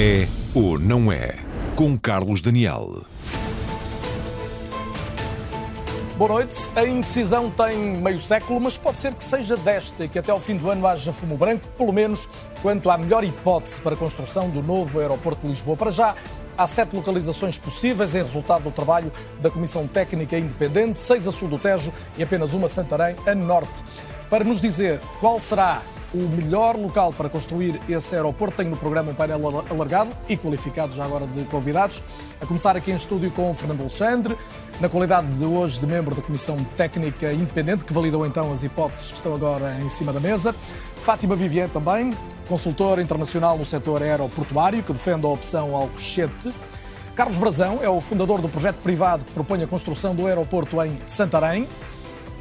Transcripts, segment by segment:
É ou não é? Com Carlos Daniel. Boa noite. A indecisão tem meio século, mas pode ser que seja desta e que até ao fim do ano haja fumo branco, pelo menos quanto à melhor hipótese para a construção do novo aeroporto de Lisboa. Para já, há sete localizações possíveis em resultado do trabalho da Comissão Técnica Independente, seis a sul do Tejo e apenas uma Santarém a norte. Para nos dizer qual será o melhor local para construir esse aeroporto. Tenho no programa um painel alargado e qualificado já agora de convidados. A começar aqui em estúdio com Fernando Alexandre, na qualidade de hoje de membro da Comissão Técnica Independente, que validou então as hipóteses que estão agora em cima da mesa. Fátima Vivier também, consultora internacional no setor aeroportuário, que defende a opção Alcochete. Carlos Brazão é o fundador do projeto privado que propõe a construção do aeroporto em Santarém.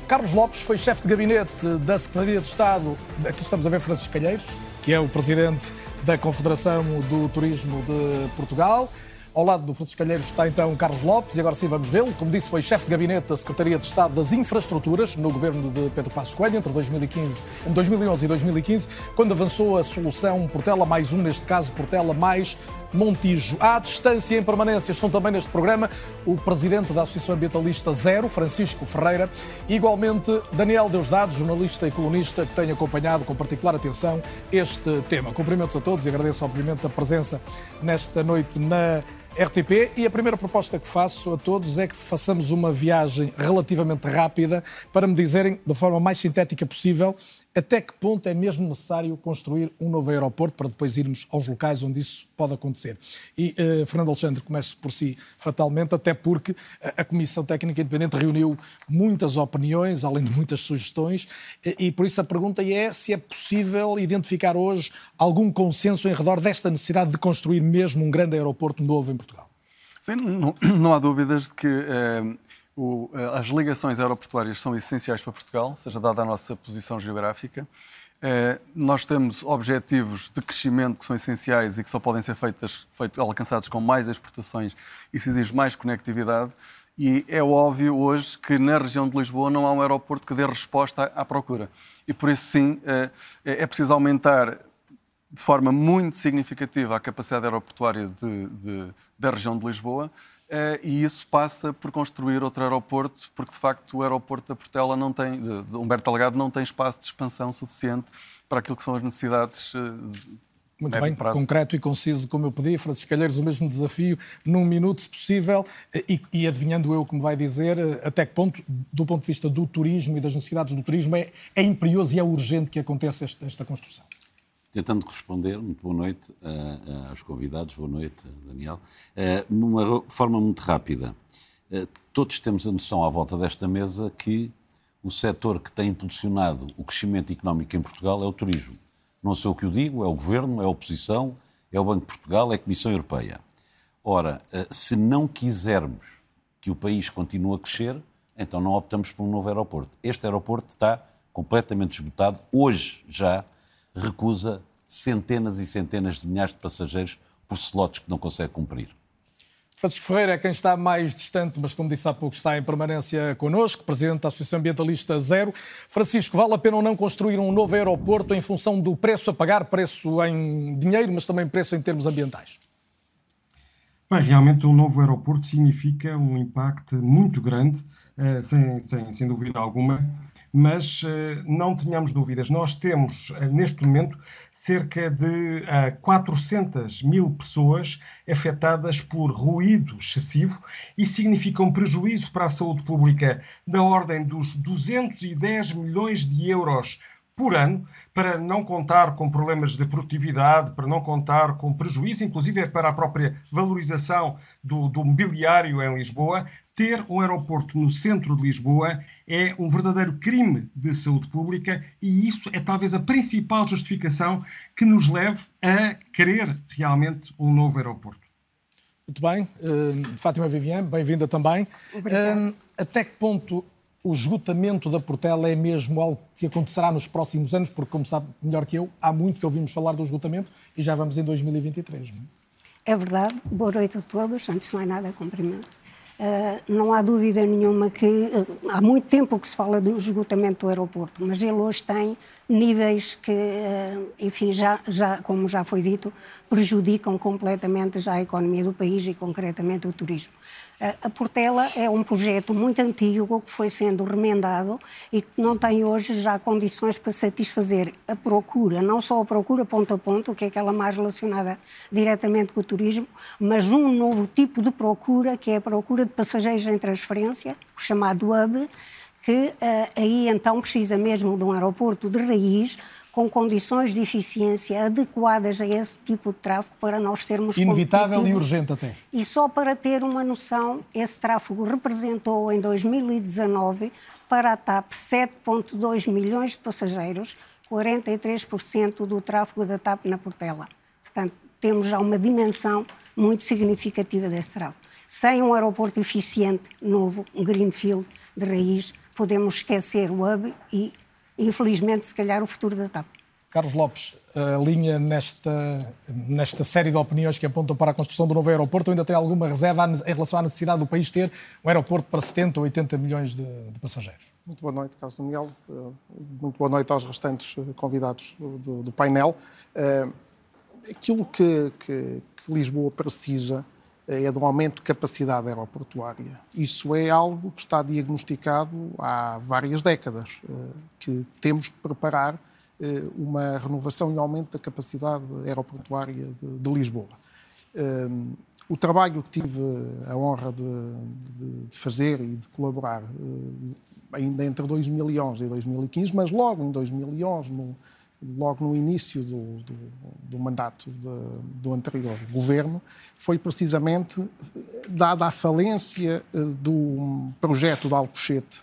Carlos Lopes foi chefe de gabinete da Secretaria de Estado. Aqui estamos a ver Francisco Calheiros, que é o presidente da Confederação do Turismo de Portugal. Ao lado do Francisco Calheiros está então Carlos Lopes, e agora sim vamos vê-lo. Como disse, foi chefe de gabinete da Secretaria de Estado das Infraestruturas no governo de Pedro Passos Coelho, entre 2015, 2011 e 2015, quando avançou a solução Portela mais um, neste caso Portela mais Montijo. À distância em permanência estão também neste programa o presidente da Associação Ambientalista Zero, Francisco Ferreira, e igualmente Daniel Deusdado, jornalista e colunista que tem acompanhado com particular atenção este tema. Cumprimentos a todos e agradeço obviamente a presença nesta noite na RTP e a primeira proposta que faço a todos é que façamos uma viagem relativamente rápida para me dizerem, da forma mais sintética possível, até que ponto é mesmo necessário construir um novo aeroporto para depois irmos aos locais onde isso pode acontecer. E, uh, Fernando Alexandre, começo por si fatalmente, até porque a Comissão Técnica Independente reuniu muitas opiniões, além de muitas sugestões, e, e por isso a pergunta é se é possível identificar hoje algum consenso em redor desta necessidade de construir mesmo um grande aeroporto novo em Portugal. Sim, não, não há dúvidas de que eh, o, eh, as ligações aeroportuárias são essenciais para Portugal, seja dada a nossa posição geográfica. Eh, nós temos objetivos de crescimento que são essenciais e que só podem ser feitos, feitos alcançados com mais exportações e se exige mais conectividade. E é óbvio hoje que na região de Lisboa não há um aeroporto que dê resposta à, à procura. E por isso, sim, é, é preciso aumentar de forma muito significativa a capacidade aeroportuária de, de, da região de Lisboa. Uh, e isso passa por construir outro aeroporto, porque de facto o aeroporto da Portela não tem, de, de Humberto Algado não tem espaço de expansão suficiente para aquilo que são as necessidades uh, muito bem, prazo. concreto e conciso, como eu pedi. Francisco Calheiros, o mesmo desafio, num minuto, se possível, eh, e, e, adivinhando eu como vai dizer, até que ponto, do ponto de vista do turismo e das necessidades do turismo, é, é imperioso e é urgente que aconteça esta, esta construção. Tentando responder, muito boa noite uh, aos convidados, boa noite, Daniel. Uh, numa forma muito rápida, uh, todos temos a noção à volta desta mesa que o setor que tem impulsionado o crescimento económico em Portugal é o turismo. Não sou o que o digo, é o Governo, é a oposição, é o Banco de Portugal, é a Comissão Europeia. Ora, se não quisermos que o país continue a crescer, então não optamos por um novo aeroporto. Este aeroporto está completamente esgotado, hoje já recusa centenas e centenas de milhares de passageiros por slots que não consegue cumprir. Francisco Ferreira é quem está mais distante, mas como disse há pouco, está em permanência connosco, presidente da Associação Ambientalista Zero. Francisco, vale a pena ou não construir um novo aeroporto em função do preço a pagar, preço em dinheiro, mas também preço em termos ambientais? Bem, realmente um novo aeroporto significa um impacto muito grande, eh, sem, sem, sem dúvida alguma, mas eh, não tenhamos dúvidas, nós temos eh, neste momento cerca de 400 eh, mil pessoas afetadas por ruído excessivo e significa um prejuízo para a saúde pública da ordem dos 210 milhões de euros por ano, para não contar com problemas de produtividade, para não contar com prejuízo, inclusive para a própria valorização do, do mobiliário em Lisboa, ter um aeroporto no centro de Lisboa é um verdadeiro crime de saúde pública e isso é talvez a principal justificação que nos leve a querer realmente um novo aeroporto. Muito bem. Uh, Fátima Vivian, bem-vinda também. Uh, até que ponto o esgotamento da Portela é mesmo algo que acontecerá nos próximos anos? Porque, como sabe melhor que eu, há muito que ouvimos falar do esgotamento e já vamos em 2023. Não é? é verdade. Boa noite a todos. Antes de mais nada, cumprimento Uh, não há dúvida nenhuma que uh, há muito tempo que se fala do esgotamento do aeroporto, mas ele hoje tem níveis que, uh, enfim, já, já, como já foi dito, prejudicam completamente já a economia do país e, concretamente, o turismo. A Portela é um projeto muito antigo que foi sendo remendado e que não tem hoje já condições para satisfazer a procura, não só a procura ponto a ponto, que é aquela mais relacionada diretamente com o turismo, mas um novo tipo de procura, que é a procura de passageiros em transferência, o chamado hub, que uh, aí então precisa mesmo de um aeroporto de raiz, com condições de eficiência adequadas a esse tipo de tráfego para nós sermos Inevitável e urgente até. E só para ter uma noção, esse tráfego representou em 2019 para a TAP 7,2 milhões de passageiros, 43% do tráfego da TAP na Portela. Portanto, temos já uma dimensão muito significativa desse tráfego. Sem um aeroporto eficiente, novo, um greenfield de raiz, podemos esquecer o hub e infelizmente, se calhar, o futuro da TAP. Carlos Lopes, a linha nesta, nesta série de opiniões que apontam para a construção do novo aeroporto ainda tem alguma reserva em relação à necessidade do país ter um aeroporto para 70 ou 80 milhões de, de passageiros? Muito boa noite, Carlos Daniel. Eh, muito boa noite aos restantes eh, convidados do, do painel. Eh, aquilo que, que, que Lisboa precisa é de um aumento de capacidade aeroportuária. Isso é algo que está diagnosticado há várias décadas, eh, que temos que preparar eh, uma renovação e aumento da capacidade aeroportuária de, de Lisboa. Eh, o trabalho que tive a honra de, de, de fazer e de colaborar ainda entre 2011 e 2015, mas logo em 2011, no, logo no início do, do, do mandato de, do anterior governo, foi precisamente dada a falência eh, do projeto de Alcochete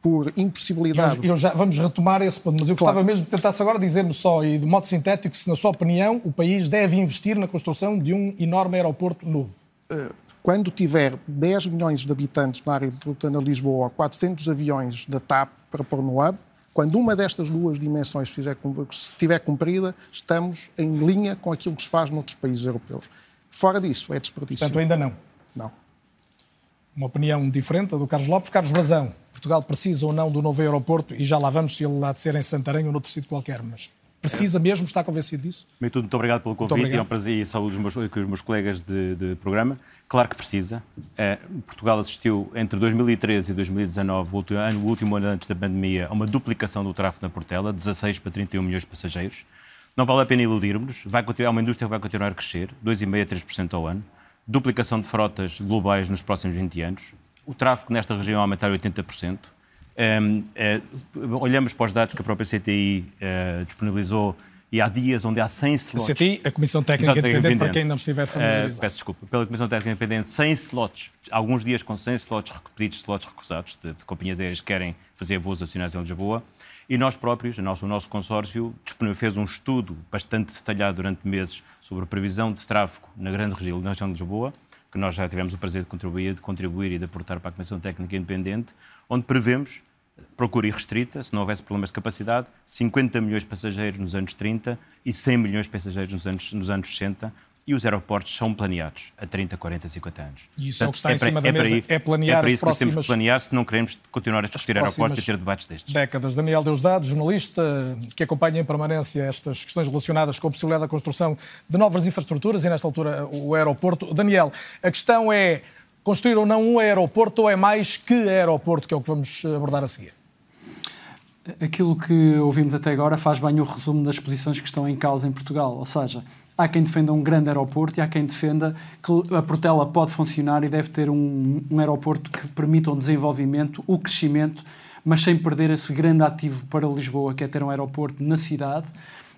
por impossibilidade. Eu, eu já, vamos retomar esse ponto, mas eu claro. gostava mesmo que tentasse agora dizer-me só, e de modo sintético, se na sua opinião o país deve investir na construção de um enorme aeroporto novo. Eh, quando tiver 10 milhões de habitantes na área metropolitana de Lisboa, 400 aviões da TAP para pôr no hub, quando uma destas duas dimensões fizer, estiver cumprida, estamos em linha com aquilo que se faz noutros países europeus. Fora disso, é desperdício. Portanto, ainda não. Não. Uma opinião diferente do Carlos Lopes. Carlos Razão, Portugal precisa ou não do novo aeroporto e já lá vamos se ele há de ser em Santarém ou noutro sítio qualquer, mas Precisa mesmo? Está convencido disso? Muito, muito obrigado pelo convite. Obrigado. É um prazer e saúde os meus, os meus colegas de, de programa. Claro que precisa. É, Portugal assistiu entre 2013 e 2019, o último, ano, o último ano antes da pandemia, a uma duplicação do tráfego na Portela, 16 para 31 milhões de passageiros. Não vale a pena iludirmos. Vai continuar, é uma indústria que vai continuar a crescer, 2,5% a 3% ao ano. Duplicação de frotas globais nos próximos 20 anos. O tráfego nesta região aumentar 80%. Um, é, olhamos para os dados que a própria CTI é, disponibilizou e há dias onde há 100 slots. A CTI, a Comissão Técnica Independente, para quem não estiver familiarizado. Uh, peço desculpa, pela Comissão Técnica Independente, 100 slots, alguns dias com 100 slots repetidos, slots recusados, de, de companhias aéreas que querem fazer voos nacionais em Lisboa. E nós próprios, o nosso, o nosso consórcio, fez um estudo bastante detalhado durante meses sobre a previsão de tráfego na grande região, na região de Lisboa, que nós já tivemos o prazer de contribuir, de contribuir e de aportar para a Comissão Técnica Independente, onde prevemos procura irrestrita, se não houvesse problemas de capacidade, 50 milhões de passageiros nos anos 30 e 100 milhões de passageiros nos anos, nos anos 60, e os aeroportos são planeados a 30, 40, 50 anos. E isso Portanto, é o que está é em cima da mesa, é planear É para isso que temos que planear se não queremos continuar a discutir aeroportos e ter debates destes. Décadas. Daniel Deusdado, jornalista que acompanha em permanência estas questões relacionadas com a possibilidade da construção de novas infraestruturas e, nesta altura, o aeroporto. Daniel, a questão é construir ou não um aeroporto ou é mais que aeroporto, que é o que vamos abordar a seguir? Aquilo que ouvimos até agora faz bem o resumo das posições que estão em causa em Portugal. Ou seja, há quem defenda um grande aeroporto e há quem defenda que a Portela pode funcionar e deve ter um, um aeroporto que permita o desenvolvimento, o crescimento, mas sem perder esse grande ativo para Lisboa, que é ter um aeroporto na cidade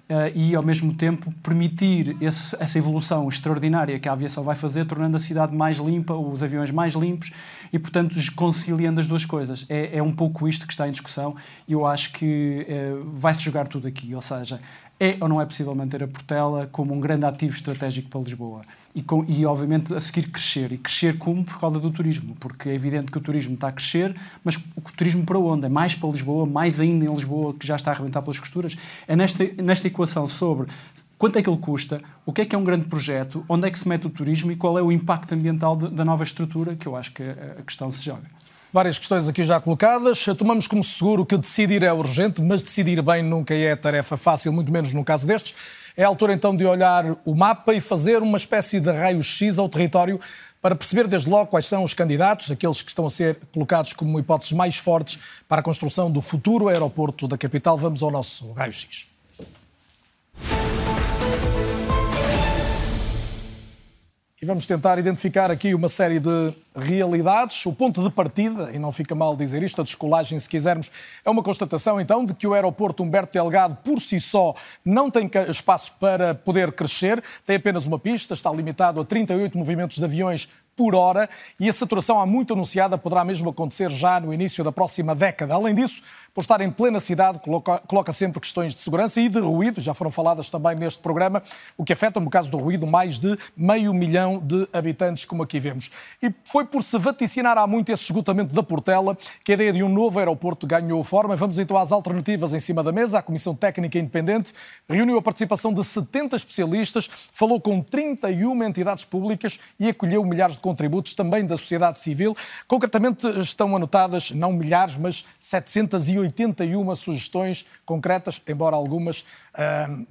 uh, e, ao mesmo tempo, permitir esse, essa evolução extraordinária que a aviação vai fazer, tornando a cidade mais limpa, os aviões mais limpos e, portanto, conciliando as duas coisas. É, é um pouco isto que está em discussão e eu acho que uh, vai-se jogar tudo aqui, ou seja, é ou não é possível manter a Portela como um grande ativo estratégico para Lisboa? E, com, e, obviamente, a seguir crescer. E crescer como? Por causa do turismo. Porque é evidente que o turismo está a crescer, mas o turismo para onde? É mais para Lisboa, mais ainda em Lisboa, que já está a arrebentar pelas costuras? É nesta, nesta equação sobre quanto é que ele custa, o que é que é um grande projeto, onde é que se mete o turismo e qual é o impacto ambiental de, da nova estrutura, que eu acho que a questão se joga. Várias questões aqui já colocadas. Tomamos como seguro que decidir é urgente, mas decidir bem nunca é tarefa fácil, muito menos no caso destes. É a altura então de olhar o mapa e fazer uma espécie de raio-x ao território para perceber desde logo quais são os candidatos, aqueles que estão a ser colocados como hipóteses mais fortes para a construção do futuro aeroporto da capital. Vamos ao nosso raio-x. E vamos tentar identificar aqui uma série de realidades. O ponto de partida, e não fica mal dizer isto, a descolagem, se quisermos, é uma constatação então de que o aeroporto Humberto Delgado, por si só, não tem espaço para poder crescer, tem apenas uma pista, está limitado a 38 movimentos de aviões por hora e a saturação há muito anunciada poderá mesmo acontecer já no início da próxima década. Além disso, por estar em plena cidade, coloca, coloca, sempre questões de segurança e de ruído, já foram faladas também neste programa, o que afeta, no caso do ruído, mais de meio milhão de habitantes, como aqui vemos. E foi por se vaticinar há muito esse esgotamento da Portela que a ideia de um novo aeroporto ganhou forma. Vamos então às alternativas em cima da mesa. A Comissão Técnica Independente reuniu a participação de 70 especialistas, falou com 31 entidades públicas e acolheu milhares de contributos também da sociedade civil. Concretamente estão anotadas não milhares, mas 781 sugestões concretas, embora algumas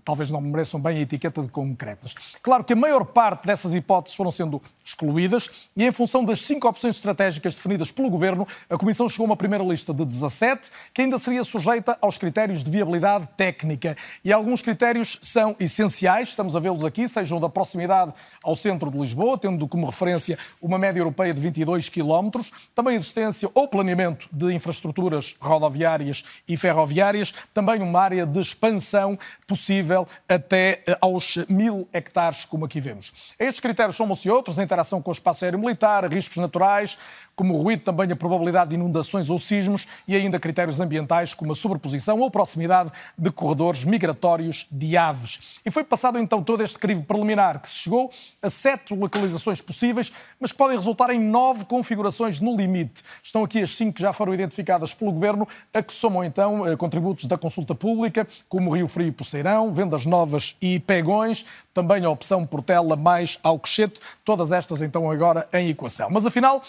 talvez não mereçam bem a etiqueta de concretas. Claro que a maior parte dessas hipóteses foram sendo excluídas e, em função das cinco opções estratégicas definidas pelo Governo, a Comissão chegou a uma primeira lista de 17, que ainda seria sujeita aos critérios de viabilidade técnica. E alguns critérios são essenciais, estamos a vê-los aqui, sejam da proximidade ao centro de Lisboa, tendo como referência uma média europeia de 22 km, também a existência ou planeamento de infraestruturas rodoviárias e ferroviárias, também uma área de expansão possível até eh, aos mil hectares, como aqui vemos. Estes critérios somam-se outros, a interação com o espaço aéreo militar, riscos naturais, como o ruído, também a probabilidade de inundações ou sismos e ainda critérios ambientais como a sobreposição ou proximidade de corredores migratórios de aves. E foi passado então todo este crivo preliminar que se chegou a sete localizações possíveis, mas que podem resultar em nove configurações no limite. Estão aqui as cinco que já foram identificadas pelo Governo, a que somam então eh, contributos da consulta pública, como Rio Frio e Poceirão, Vendas Novas e Pegões, também a opção Portela mais Alcochete, todas estas então agora em equação. Mas afinal,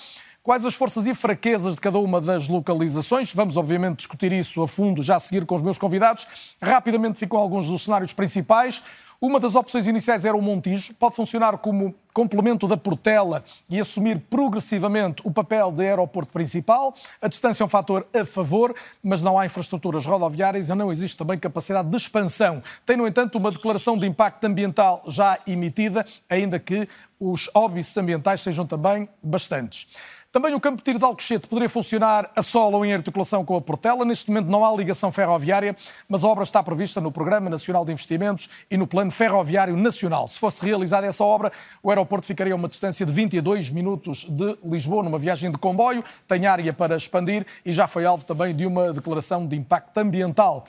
Quais as forças e fraquezas de cada uma das localizações? Vamos, obviamente, discutir isso a fundo já a seguir com os meus convidados. Rapidamente ficam alguns dos cenários principais. Uma das opções iniciais era o Montijo, pode funcionar como complemento da Portela e assumir progressivamente o papel de aeroporto principal. A distância é um fator a favor, mas não há infraestruturas rodoviárias e não existe também capacidade de expansão. Tem, no entanto, uma declaração de impacto ambiental já emitida, ainda que os óbices ambientais sejam também bastantes. Também o campo de tiro de Alcochete poderia funcionar a solo ou em articulação com a Portela. Neste momento não há ligação ferroviária, mas a obra está prevista no Programa Nacional de Investimentos e no Plano Ferroviário Nacional. Se fosse realizada essa obra, o aeroporto ficaria a uma distância de 22 minutos de Lisboa, numa viagem de comboio. Tem área para expandir e já foi alvo também de uma declaração de impacto ambiental.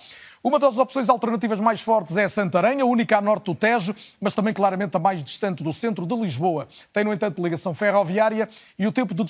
Uma das opções alternativas mais fortes é Santarém, a única a norte do Tejo, mas também claramente a mais distante do centro de Lisboa. Tem, no entanto, ligação ferroviária e o tempo de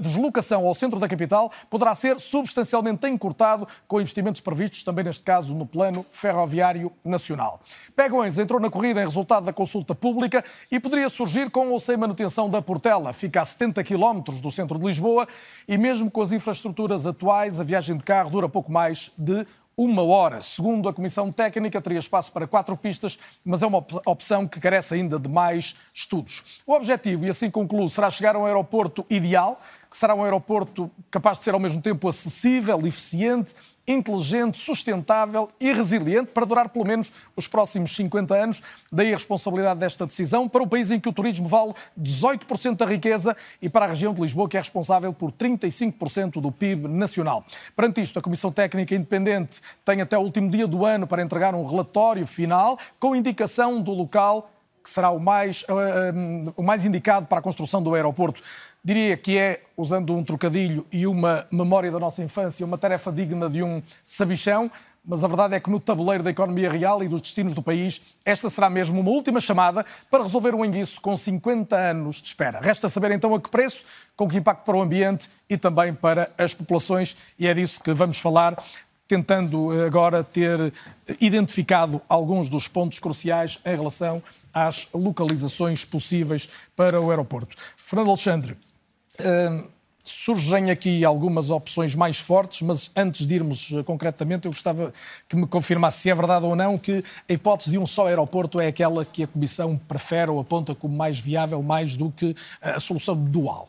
deslocação ao centro da capital poderá ser substancialmente encurtado com investimentos previstos, também neste caso, no Plano Ferroviário Nacional. Pegões entrou na corrida em resultado da consulta pública e poderia surgir com ou sem manutenção da Portela. Fica a 70 km do centro de Lisboa e, mesmo com as infraestruturas atuais, a viagem de carro dura pouco mais de uma hora. Segundo a Comissão Técnica, teria espaço para quatro pistas, mas é uma opção que carece ainda de mais estudos. O objetivo, e assim concluo, será chegar a um aeroporto ideal, que será um aeroporto capaz de ser ao mesmo tempo acessível, eficiente inteligente, sustentável e resiliente para durar pelo menos os próximos 50 anos. Daí a responsabilidade desta decisão para o país em que o turismo vale 18% da riqueza e para a região de Lisboa, que é responsável por 35% do PIB nacional. Perante isto, a Comissão Técnica Independente tem até o último dia do ano para entregar um relatório final com indicação do local que será o mais, uh, uh, o mais indicado para a construção do aeroporto. Diria que é, usando um trocadilho e uma memória da nossa infância, uma tarefa digna de um sabichão, mas a verdade é que no tabuleiro da economia real e dos destinos do país, esta será mesmo uma última chamada para resolver um enguiço com 50 anos de espera. Resta saber então a que preço, com que impacto para o ambiente e também para as populações, e é disso que vamos falar, tentando eh, agora ter identificado alguns dos pontos cruciais em relação às localizações possíveis para o aeroporto. Fernando Alexandre, Surgem aqui algumas opções mais fortes, mas antes de irmos eh, concretamente, eu gostava que me confirmasse se é verdade ou não que a hipótese de um só aeroporto é aquela que a Comissão prefere ou aponta como mais viável, mais do que a solução dual.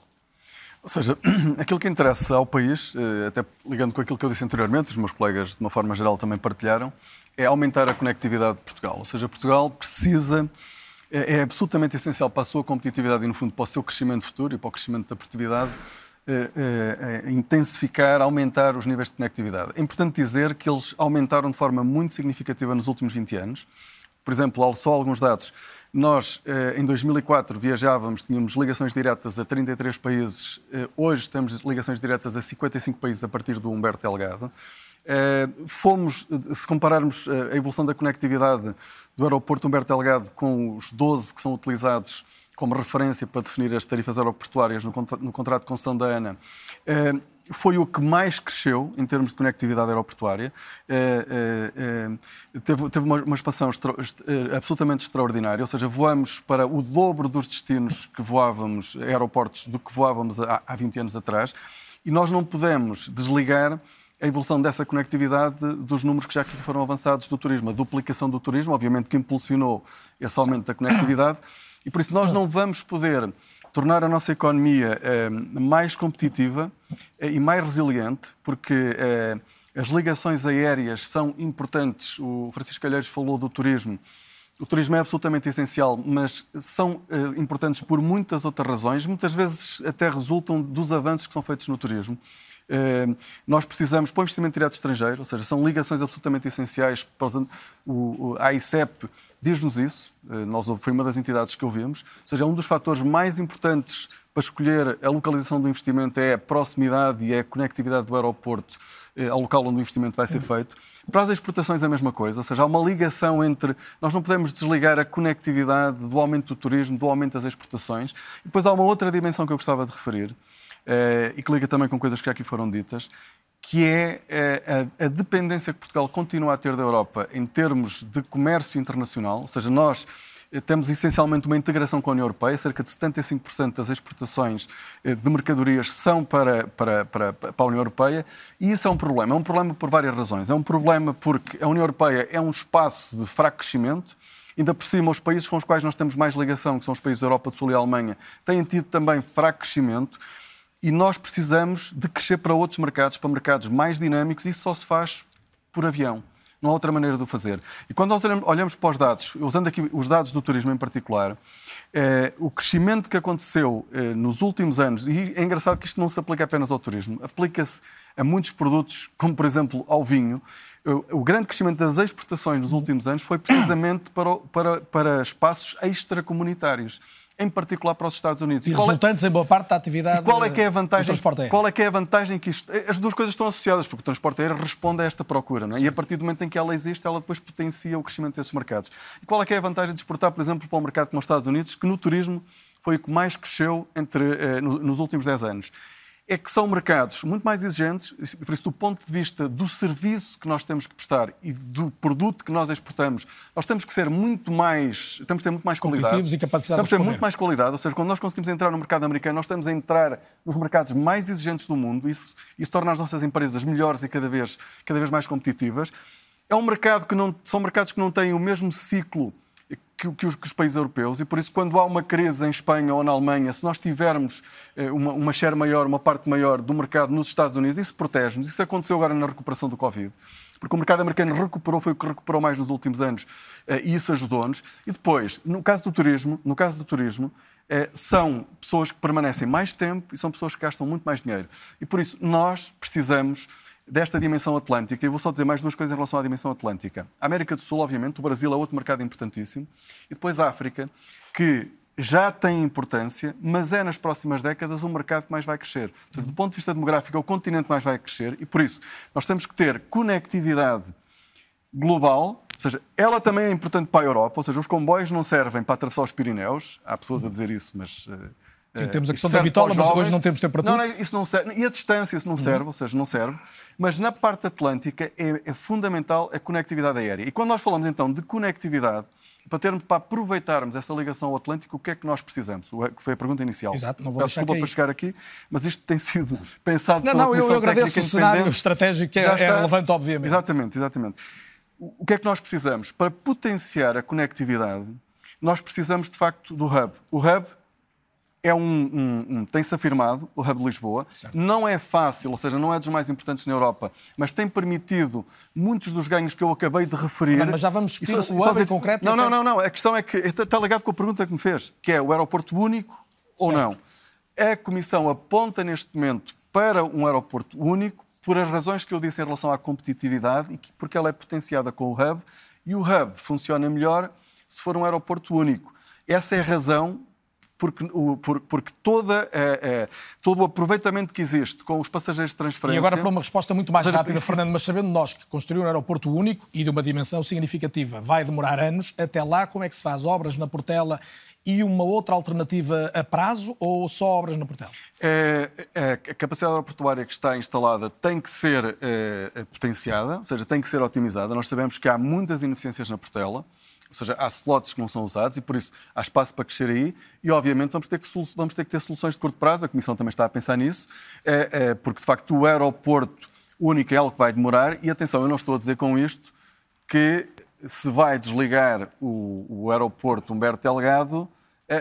Ou seja, aquilo que interessa ao país, eh, até ligando com aquilo que eu disse anteriormente, os meus colegas de uma forma geral também partilharam, é aumentar a conectividade de Portugal. Ou seja, Portugal precisa, é, é absolutamente essencial para a sua competitividade e, no fundo, para o seu crescimento futuro e para o crescimento da produtividade, é, é, intensificar, aumentar os níveis de conectividade. É importante dizer que eles aumentaram de forma muito significativa nos últimos 20 anos. Por exemplo, só alguns dados. Nós, em 2004, viajávamos, tínhamos ligações diretas a 33 países. Hoje temos ligações diretas a 55 países a partir do Humberto Delgado. Fomos, se compararmos a evolução da conectividade do aeroporto Humberto Delgado com os 12 que são utilizados como referência para definir as tarifas aeroportuárias no, contrato de concessão da ANA, eh, foi o que mais cresceu em termos de conectividade aeroportuária. Eh, eh, teve, uma, expansão absolutamente extraordinária, ou seja, voamos para o dobro dos destinos que voávamos, aeroportos, do que voávamos há 20 anos atrás, e nós não podemos desligar a evolução dessa conectividade dos números que já aqui foram avançados do turismo. A duplicação do turismo, obviamente, que impulsionou esse aumento da conectividade. E por isso nós não vamos poder tornar a nossa economia eh, mais competitiva eh, e mais resiliente, porque eh, as ligações aéreas são importantes. O Francisco Calheiros falou do turismo. O turismo é absolutamente essencial, mas são importantes por muitas outras razões. Muitas vezes até resultam dos avanços que são feitos no turismo. Nós precisamos, para o investimento direto estrangeiro, ou seja, são ligações absolutamente essenciais. Para os, o, a ICEP diz-nos isso, eh, nós, foi uma das entidades que ouvimos, ou seja, um dos fatores mais importantes para escolher a localização do investimento é a proximidade e é a conectividade do aeroporto eh, ao local onde o investimento vai ser feito. Para as exportações é a mesma coisa, ou seja, há uma ligação entre. Nós não podemos desligar a conectividade do aumento do turismo, do aumento das exportações. E depois há uma outra dimensão que eu gostava de referir, eh, e que liga também com coisas que já aqui foram ditas, que é a, a, dependência que Portugal continua a ter da Europa em termos de comércio internacional, ou seja, nós eh, temos essencialmente uma integração com a União Europeia, cerca de 75% das exportações eh, de mercadorias são para, para, para, para, a União Europeia, e isso é um problema. É um problema por várias razões. É um problema porque a União Europeia é um espaço de fraco crescimento, ainda por cima os países com os quais nós temos mais ligação, que são os países da Europa do Sul e a Alemanha, têm tido também fraco crescimento e nós precisamos de crescer para outros mercados, para mercados mais dinâmicos, e isso só se faz por avião. Não há outra maneira de o fazer. E quando nós olhamos para os dados, usando aqui os dados do turismo em particular, eh, o crescimento que aconteceu eh, nos últimos anos, e é engraçado que isto não se aplica apenas ao turismo, aplica-se a muitos produtos, como por exemplo ao vinho. O grande crescimento das exportações nos últimos anos foi precisamente para, para, para espaços extracomunitários em particular para os Estados Unidos. E qual é- resultantes é, em boa parte da atividade e qual é que é a vantagem, transporte aéreo? Qual é que é a vantagem que isto... As duas coisas estão associadas, porque o transporte aéreo responde a esta procura, não é? E a partir do momento em que ela existe, ela depois potencia o crescimento desses mercados. E qual é que é a vantagem de exportar, por exemplo, para um mercado como os Estados Unidos, que no turismo foi o que mais cresceu entre, eh, nos últimos 10 anos? É que são mercados muito mais exigentes, por isso, do ponto de vista do serviço que nós temos que prestar e do produto que nós exportamos, nós temos que ser muito mais, temos que ter muito mais qualidade. e capacidade temos que ter muito mais qualidade, ou seja, quando nós conseguimos entrar no mercado americano, nós estamos a entrar nos mercados mais exigentes do mundo, isso, isso torna as nossas empresas melhores e cada vez, cada vez mais competitivas. É um mercado que não, são mercados que não têm o mesmo ciclo que, que, os, que, os, países europeus e por isso quando há uma crise em Espanha ou na Alemanha, se nós tivermos eh, uma, uma share maior, uma parte maior do mercado nos Estados Unidos, isso protege-nos. Isso aconteceu agora na recuperação do Covid. Porque o mercado americano recuperou, foi o que recuperou mais nos últimos anos eh, e isso ajudou-nos. E depois, no caso do turismo, no caso do turismo, eh, são pessoas que permanecem mais tempo e são pessoas que gastam muito mais dinheiro. E por isso nós precisamos desta dimensão atlântica, e vou só dizer mais duas coisas em relação à dimensão atlântica. A América do Sul, obviamente, o Brasil é outro mercado importantíssimo, e depois a África, que já tem importância, mas é nas próximas décadas o mercado que mais vai crescer. Seja, do ponto de vista demográfico, é o continente mais vai crescer, e por isso nós temos que ter conectividade global, ou seja, ela também é importante para a Europa, ou seja, os comboios não servem para atravessar os Pirineus, há pessoas a dizer isso, mas uh, Sim, temos a questão da bitola, mas hoje não temos temperatura. Não, não, isso não serve. E a distância, isso não serve, uhum. ou seja, não serve. Mas na parte atlântica é, é, fundamental a conectividade aérea. E quando nós falamos então de conectividade, para, termos, para aproveitarmos essa ligação ao Atlântico, o que é que nós precisamos? Que foi a pergunta inicial. Exato, não vou Peço deixar desculpa cair. para chegar aqui, mas isto tem sido pensado Não, não, eu, eu agradeço o cenário estratégico que é, é relevante, obviamente. Exatamente, exatamente. O o que é que nós precisamos? Para potenciar a conectividade, nós precisamos de facto do hub. O hub é um, um- um- tem-se afirmado, o Hub de Lisboa, não é fácil, ou seja, não é dos mais importantes na Europa, mas tem permitido muitos dos ganhos que eu acabei de referir. Mas já vamos discutir só- o hub em concreto Não, não, não, não. A questão é que está está ligado com a pergunta que me fez, que é o aeroporto único ou não. A Comissão aponta neste momento para um aeroporto único por as razões que eu disse em relação à competitividade e que- porque ela é potenciada com o hub e o hub funciona melhor se for um aeroporto único. Essa é a razão porque, o- por- porque toda, eh, eh, todo o aproveitamento que existe com os passageiros de transferência... E agora para uma resposta muito mais seja, rápida, isso- Fernando, mas sabendo nós que construir um aeroporto único e de uma dimensão significativa vai demorar anos, até lá como é que se faz? Obras na Portela e uma outra alternativa a prazo ou só obras na Portela? É, é, a capacidade aeroportuária que está instalada tem que ser é, é, potenciada, ou seja, tem que ser otimizada. Nós sabemos que há muitas ineficiências na Portela, ou seja, há slots que não são usados e por isso há espaço para crescer aí e, obviamente, vamos ter que, vamos ter, que ter soluções de curto prazo. A Comissão também está a pensar nisso, é, é, porque, de facto, o aeroporto único é algo que vai demorar e, atenção, eu não estou a dizer com isto que se vai desligar o, o aeroporto Humberto Delgado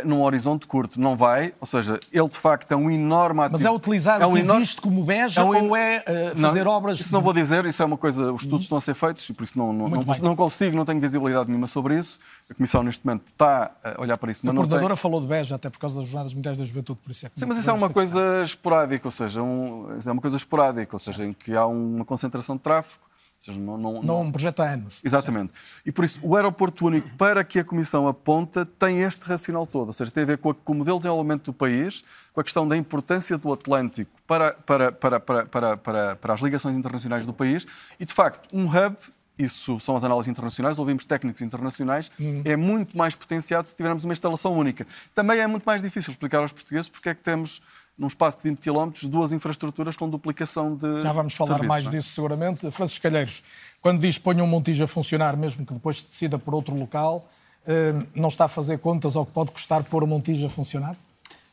num horizonte curto. Não vai, ou seja, ele de facto é um enorme ativo. Mas é utilizar o um que enorme- existe como beja um en- ou é eh, fazer Não, obras... Isso não vou dizer, isso é uma coisa, os estudos estão a ser feitos e por isso não, não, não, não consigo, não tenho visibilidade nenhuma sobre isso. A Comissão neste momento está a olhar para isso, A mas não tem... coordenadora falou de beja até por causa das Jornadas Mundiais da Juventude, por isso é que... Sim, mas isso é uma coisa esporádica, ou seja, um, é uma coisa esporádica, ou seja, em que há uma concentração de tráfego. Não, não, Não um projeto há anos. Exatamente. E por isso, o aeroporto único, para que a Comissão aponta, tem este racional todo. Ou seja, tem a ver com, a- com o modelo de desenvolvimento do país, com a questão da importância do Atlântico para, para, para, para, para, para, para as ligações internacionais do país. E, de facto, um hub, isso são as análises internacionais, ouvimos técnicos internacionais, é muito mais potenciado se tivermos uma instalação única. Também é muito mais difícil explicar aos portugueses porque é que temos, num espaço de 20 km, duas infraestruturas com duplicação de Já vamos falar serviços, mais é? disso seguramente. Francisco Calheiros, quando diz ponham um Montijo a funcionar, mesmo que depois se decida por outro local, eh, não está a fazer contas ao que pode custar pôr o Montijo a funcionar?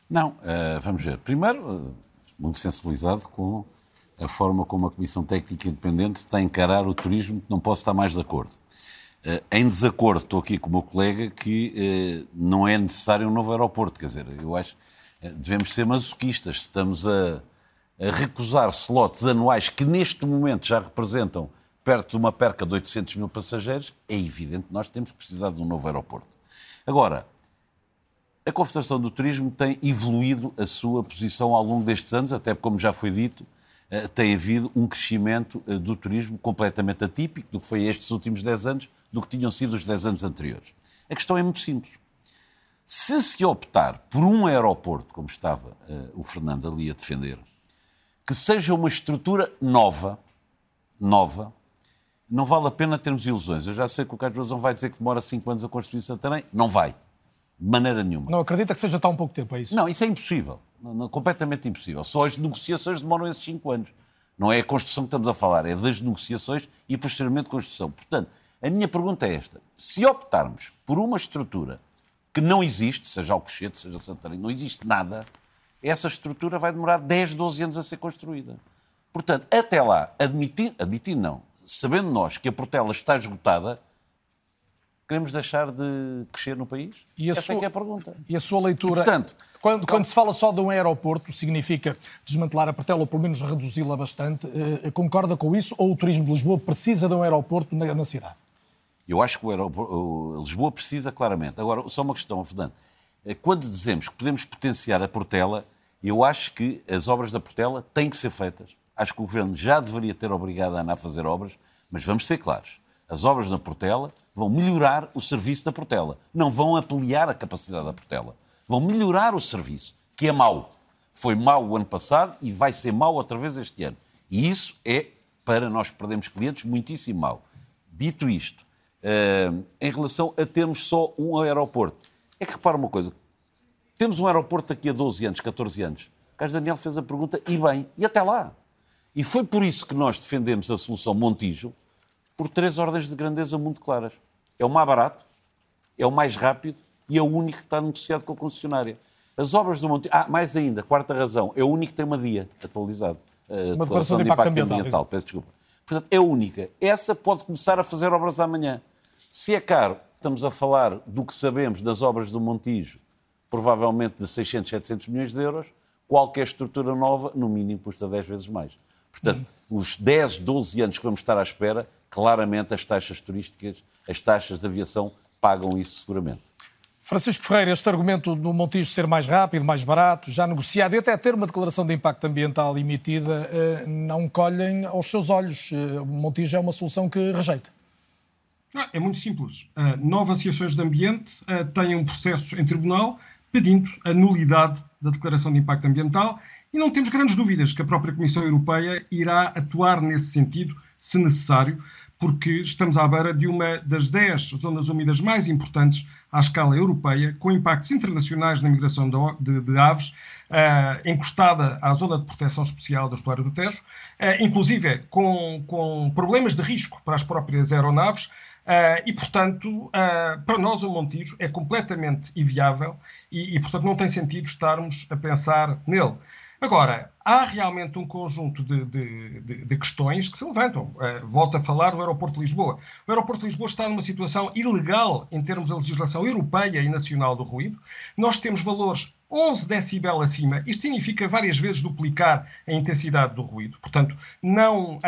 Não, eh, vamos ver. Primeiro, eh, muito sensibilizado com a forma como a Comissão Técnica Independente está a encarar o turismo, que não posso estar mais de acordo. Em desacordo, estou aqui com o meu colega, que não é necessário um novo aeroporto. Quer dizer, eu acho devemos ser masoquistas. Se Estamos a, a recusar slots anuais que neste momento já representam perto de uma perca de 800 mil passageiros. É evidente que nós temos que precisar de um novo aeroporto. Agora, a Confederação do Turismo tem evoluído a sua posição ao longo destes anos, até como já foi dito, eh, tem havido um crescimento eh, do turismo completamente atípico do que foi estes últimos 10 anos, do que tinham sido os 10 anos anteriores. A questão é muito simples. Se se optar por um aeroporto, como estava eh, o Fernando ali a defender, que seja uma estrutura nova, nova, não vale a pena termos ilusões. Eu já sei que o Carlos Razão vai dizer que demora 5 anos a construir Santarém. Não vai. De maneira nenhuma. Não acredita que seja tão pouco tempo, é isso? Não, isso é impossível. Não, não, completamente impossível. Só as negociações demoram esses 5 anos. Não é a construção que estamos a falar, é das negociações e posteriormente construção. Portanto, a minha pergunta é esta. Se optarmos por uma estrutura que não existe, seja Alcochete, seja Santarém, não existe nada, essa estrutura vai demorar 10, 12 anos a ser construída. Portanto, até lá, admitindo, admitindo não, sabendo nós que a Portela está esgotada, queremos deixar de crescer no país? E Essa sua- é que é a pergunta. E a sua leitura. E, portanto, quando, quando se fala só de um aeroporto, significa desmantelar a Portela ou pelo menos reduzi-la bastante. Eh, concorda com isso? Ou o turismo de Lisboa precisa de um aeroporto na, na cidade? Eu acho que o aeroporto, o Lisboa precisa claramente. Agora, só uma questão, Fernando. Eh, Quando dizemos que podemos potenciar a Portela, eu acho que as obras da Portela têm que ser feitas. Acho que o Governo já deveria ter obrigado a andar a fazer obras, mas vamos ser claros. As obras na Portela vão melhorar o serviço da Portela. Não vão ampliar a capacidade da Portela. Vão melhorar o serviço, que é mau. Foi mau o ano passado e vai ser mau outra vez este ano. E isso é, para nós que perdemos clientes, muitíssimo mau. Dito isto, eh, em relação a termos só um aeroporto, é que repara uma coisa: temos um aeroporto daqui a 12 anos, 14 anos. O Carlos Daniel fez a pergunta, e bem, e até lá. E foi por isso que nós defendemos a solução Montijo, por três ordens de grandeza muito claras. É o mais barato, é o mais rápido e é o único que está negociado com a concessionária. As obras do Montijo... Ah, mais ainda, quarta razão, é o único que tem uma DIA atualizado. Uh, uma declaração de impacto, impacto ambiental. ambiental. Peço desculpa. Portanto, é a única. Essa pode começar a fazer obras amanhã. Se é caro, estamos a falar do que sabemos das obras do Montijo, provavelmente de 600, 700 milhões de euros. Qualquer estrutura nova, no mínimo, custa 10 vezes mais. Portanto, os 10, 12 anos que vamos estar à espera, claramente as taxas turísticas, as taxas de aviação pagam isso seguramente. Francisco Ferreira, este argumento do Montijo ser mais rápido, mais barato, já negociado e até ter uma declaração de impacto ambiental emitida, eh, não colhem aos seus olhos. Eh, o Montijo é uma solução que rejeita. É muito simples. Uh, nove associações de ambiente têm um processo em tribunal pedindo a nulidade da declaração de impacto ambiental e não temos grandes dúvidas que a própria Comissão Europeia irá atuar nesse sentido, se necessário, porque estamos à beira de uma das dez zonas úmidas mais importantes à escala europeia, com impactos internacionais na migração de, de aves, uh, encostada à zona de proteção especial do estuário do Tejo, uh, inclusive com, com problemas de risco para as próprias aeronaves, Uh, e, portanto, uh, para nós o Montijo é completamente inviável e, e, portanto, não tem sentido estarmos a pensar nele. Agora, há realmente um conjunto de, de, de, de questões que se levantam. Uh, volto a falar do Aeroporto de Lisboa. O Aeroporto de Lisboa está numa situação ilegal em termos da legislação europeia e nacional do ruído. Nós temos valores 11 decibel acima. Isto significa várias vezes duplicar a intensidade do ruído. Portanto, não, uh,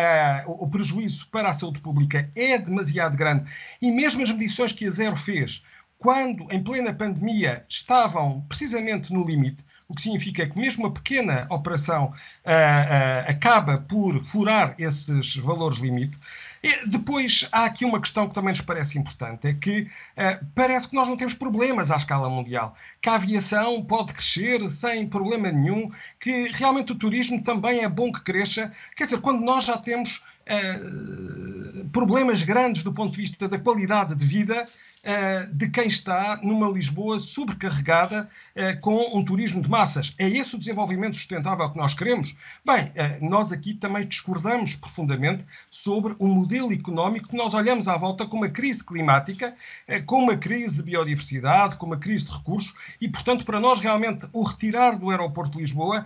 o prejuízo para a saúde pública é demasiado grande. E mesmo as medições que a Zero fez, quando em plena pandemia estavam precisamente no limite, o que significa que mesmo uma pequena operação uh, uh, acaba por furar esses valores limite. E depois há aqui uma questão que também nos parece importante, é que uh, parece que nós não temos problemas à escala mundial, que a aviação pode crescer sem problema nenhum, que realmente o turismo também é bom que cresça. Quer dizer, quando nós já temos problemas grandes do ponto de vista da qualidade de vida, eh, de quem está numa Lisboa sobrecarregada eh, com um turismo de massas. É esse o desenvolvimento sustentável que nós queremos? Bem, eh, nós aqui também discordamos profundamente sobre o modelo económico que nós olhamos à volta com uma crise climática, com uma crise de biodiversidade, com uma crise de recursos e, portanto, para nós realmente o retirar do aeroporto de Lisboa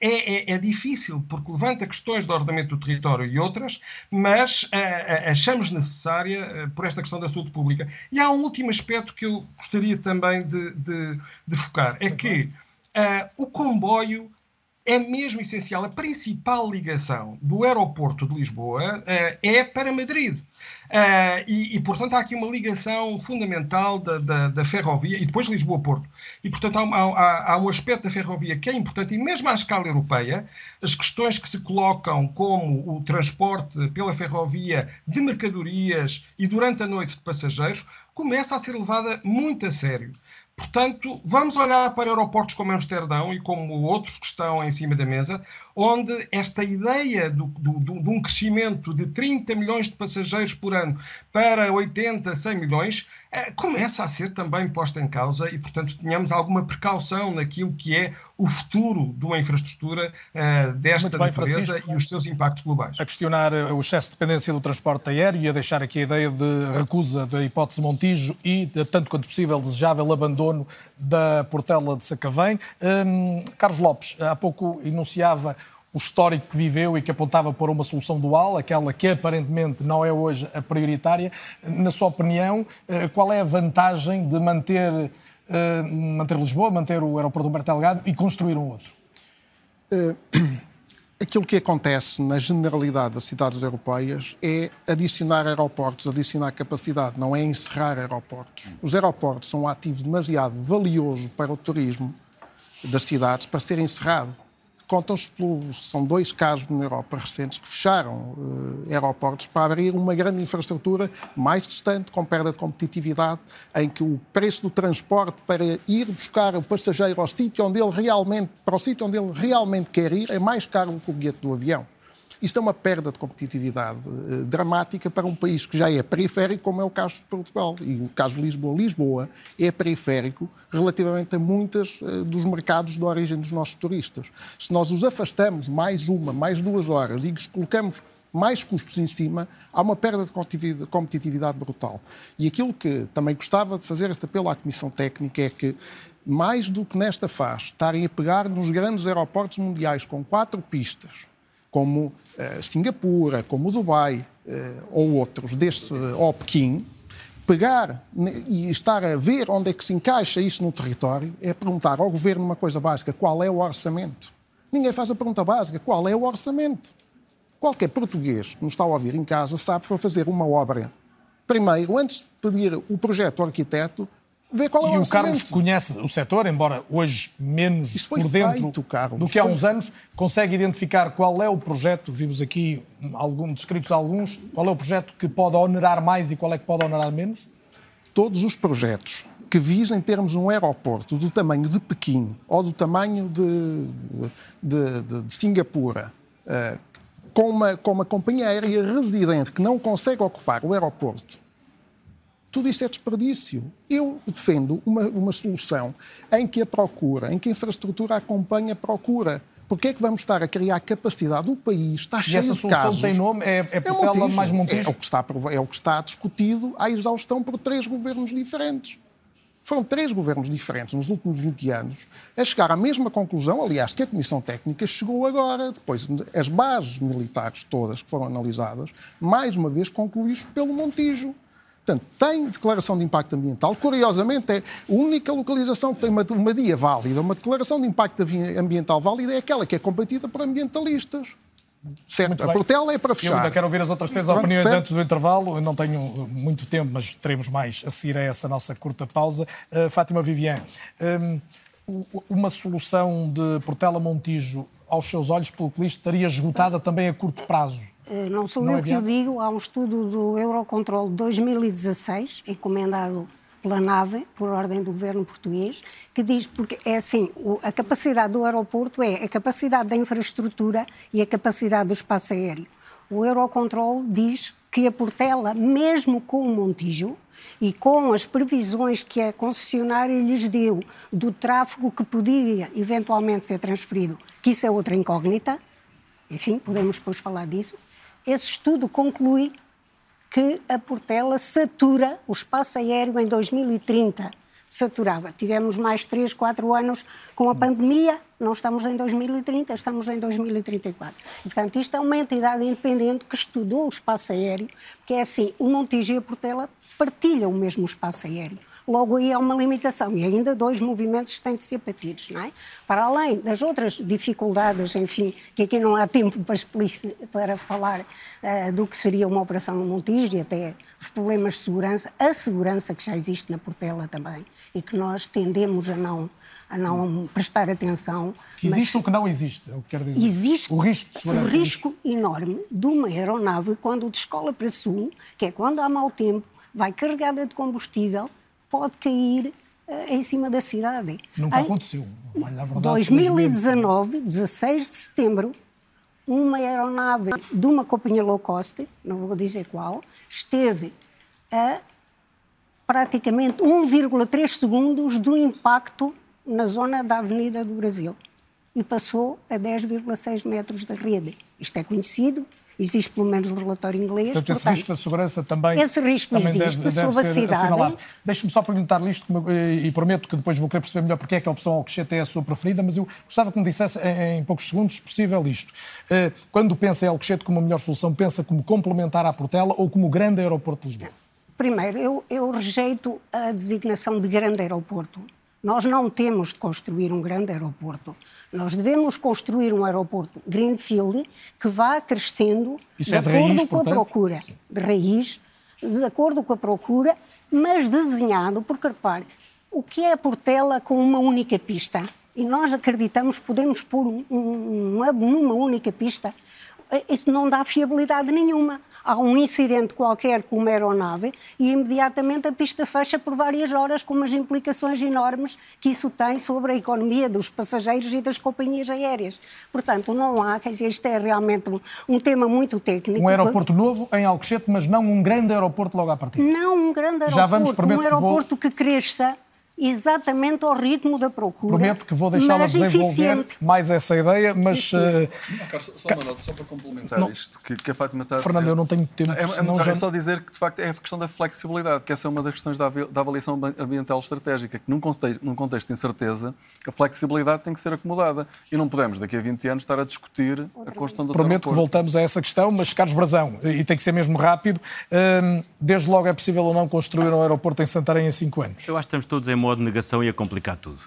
é, é, é, difícil, porque levanta questões de ordenamento do território e outras, mas uh, achamos necessária uh, por esta questão da saúde pública. E há um último aspecto que eu gostaria também de, de, de focar: é que o comboio é mesmo essencial. A principal ligação do aeroporto de Lisboa é para Madrid. Uh, e, e, portanto, há aqui uma ligação fundamental da, da, da ferrovia e depois Lisboa-Porto. E, portanto, há, há, há, um aspecto da ferrovia que é importante, e mesmo à escala europeia, as questões que se colocam, como o transporte pela ferrovia de mercadorias e durante a noite de passageiros, começa a ser levada muito a sério. Portanto, vamos olhar para aeroportos como Amsterdão e como outros que estão em cima da mesa, onde esta ideia do, do, de um crescimento de 30 milhões de passageiros por ano para 80, 100 milhões, começa a ser também posta em causa e, portanto, tenhamos alguma precaução naquilo que é o futuro de uma infraestrutura uh, desta bem, natureza Francisco, e os seus impactos globais. A questionar eh, o excesso de dependência do transporte aéreo e a deixar aqui a ideia de recusa da hipótese Montijo e, de, tanto quanto possível, desejável abandono da Portela de Sacavém. Um, Carlos Lopes, há pouco enunciava o histórico que viveu e que apontava para uma solução dual, aquela que aparentemente não é hoje a prioritária. Na sua opinião, eh, qual é a vantagem de manter, eh, manter Lisboa, manter o aeroporto Humberto Delgado e construir um outro? Uh, aquilo que acontece na generalidade das cidades europeias é adicionar aeroportos, adicionar capacidade, não é encerrar aeroportos. Os aeroportos são um ativo demasiado valioso para o turismo das cidades para ser encerrado contam-se são dois casos na Europa recentes que fecharam uh, aeroportos para abrir uma grande infraestrutura mais distante, com perda de competitividade, em que o preço do transporte para ir buscar o passageiro ao sítio onde ele realmente, para o sítio onde ele realmente quer ir, é mais caro do que o bilhete do avião. Isto é uma perda de competitividade uh, dramática para um país que já é periférico, como é o caso de Portugal. E o caso de Lisboa. Lisboa é periférico relativamente a muitos uh, dos mercados de origem dos nossos turistas. Se nós os afastamos mais uma, mais duas horas e os colocamos mais custos em cima, há uma perda de competitividade brutal. E aquilo que também gostava de fazer este apelo à Comissão Técnica é que, mais do que nesta fase, estarem a pegar nos grandes aeroportos mundiais com quatro pistas, como uh, Singapura, como Dubai uh, ou outros, desse, uh, ou Pequim, pegar e estar a ver onde é que se encaixa isso no território é perguntar ao governo uma coisa básica: qual é o orçamento? Ninguém faz a pergunta básica: qual é o orçamento? Qualquer português que nos está a ouvir em casa sabe para fazer uma obra, primeiro, antes de pedir o projeto ao arquiteto, vê qual é o e o Carlos conhece o setor, embora hoje menos por dentro feito, Carlos. do que há uns anos, consegue identificar qual é o projeto, vimos aqui algum, descritos alguns, qual é o projeto que pode onerar mais e qual é que pode onerar menos? Todos os projetos que visem termos um aeroporto do tamanho de Pequim ou do tamanho de, de, de, de Singapura, uh, com, uma, com uma companhia aérea residente que não consegue ocupar o aeroporto, tudo isso é desperdício. Eu defendo uma, uma solução em que a procura, em que a infraestrutura acompanha a procura. Porque é que vamos estar a criar capacidade? O país está e cheio essa de solução casos. tem nome? É, é Portela Montijo. mais Montijo? É o, que está, é o que está discutido à exaustão por três governos diferentes. Foram três governos diferentes nos últimos 20 anos a chegar à mesma conclusão, aliás, que a Comissão Técnica chegou agora, depois as bases militares todas que foram analisadas, mais uma vez concluídas pelo Montijo. Portanto, tem declaração de impacto ambiental. Curiosamente, é a única localização que tem uma, uma dia válida, uma declaração de impacto ambiental válida, é aquela que é combatida por ambientalistas. Certo, a Portela é para fechar. Eu ainda quero ouvir as outras três Pronto, opiniões certo. antes do intervalo. Eu não tenho muito tempo, mas teremos mais a seguir a essa nossa curta pausa. Uh, Fátima Vivian, um, uma solução de Portela Montijo, aos seus olhos, pelo que li, estaria esgotada também a curto prazo. Uh, Não sou Não eu é que o digo, há um estudo do Eurocontrol 2016, encomendado pela NAVE, por ordem do governo português, que diz, porque é assim, a capacidade do aeroporto é a capacidade da infraestrutura e a capacidade do espaço aéreo. O Eurocontrol diz que a Portela, mesmo com o Montijo, e com as previsões que a concessionária lhes deu do tráfego que poderia eventualmente ser transferido, que isso é outra incógnita, enfim, podemos depois falar disso, esse estudo conclui que a Portela satura o espaço aéreo em 2030. Saturava. Tivemos mais 3, 4 anos com a pandemia, não estamos em 2030, estamos em 2034. E, portanto, isto é uma entidade independente que estudou o espaço aéreo, que é assim, o Montijo e a Portela partilham o mesmo espaço aéreo. Logo aí há uma limitação e ainda dois movimentos que têm de ser batidos, não é? Para além das outras dificuldades, enfim, que aqui não há tempo para, para falar eh, do que seria uma operação no Montijo e até os problemas de segurança, a segurança que já existe na Portela também e que nós tendemos a não, a não prestar atenção. Que mas- existe ou que não existe, é o que quero dizer. Existe o risco de segurança. o risco enorme de uma aeronave quando descola para sul, que é quando há mau tempo, vai carregada de combustível, pode cair eh, em cima da cidade. Nunca Em aconteceu. Verdade, felizmente. 2019, 16 de setembro, uma aeronave de uma companhia low cost, não vou dizer qual, esteve a praticamente 1,3 segundos do impacto na zona da Avenida do Brasil e passou a 10,6 metros da rede. Isto é conhecido, existe pelo menos um relatório inglês. Portanto, esse risco da segurança também. Esse risco também existe deve, deve sobre a ser cidade. assinalado. Deixe-me só perguntar-lhe isto e prometo que depois vou querer perceber melhor porque é que a opção Alcochete é a sua preferida, mas eu gostava que me dissesse em, em poucos segundos, se possível, isto. Eh, Quando pensa em Alcochete como a melhor solução, pensa como complementar à Portela ou como grande aeroporto de Lisboa? Primeiro, eu, eu rejeito a designação de grande aeroporto. Nós não temos de construir um grande aeroporto. Nós devemos construir um aeroporto greenfield que vá crescendo Isso de é de acordo raiz, com a portanto? procura. De raiz, de acordo com a procura, mas desenhado, porque repare, o que é a Portela com uma única pista? E nós acreditamos que podemos pôr um, um, um numa única pista. Isso não dá fiabilidade nenhuma. Há um incidente qualquer com uma aeronave e imediatamente a pista fecha por várias horas, com umas implicações enormes que isso tem sobre a economia dos passageiros e das companhias aéreas. Portanto, não há, quer dizer, isto é realmente um, um tema muito técnico. Um aeroporto novo em Alcochete, mas não um grande aeroporto logo à partida. Não um grande aeroporto, Já vamos, prometo um que vou- aeroporto que cresça exatamente ao ritmo da procura. Prometo que vou deixá-la mas desenvolver eficiente. mais essa ideia, mas. Carlos, só uma nota, só para complementar Não. isto, que, que a Fátima está a Fernando, dizer. eu não tenho tempo, É, é, muito- já- é só dizer que, de facto, é a questão da flexibilidade, que essa é uma das questões da, avaliação ambi- ambiental estratégica, que num contexto, num contexto de incerteza, a flexibilidade tem que ser acomodada. E não podemos, daqui a 20 anos, estar a discutir a construção do Prometo que voltamos a essa questão, mas Carlos Brazão, e tem que ser mesmo rápido, hum, desde logo é possível ou não construir um aeroporto em Santarém em 5 anos? Eu acho que estamos todos em modo de negação e a complicar tudo.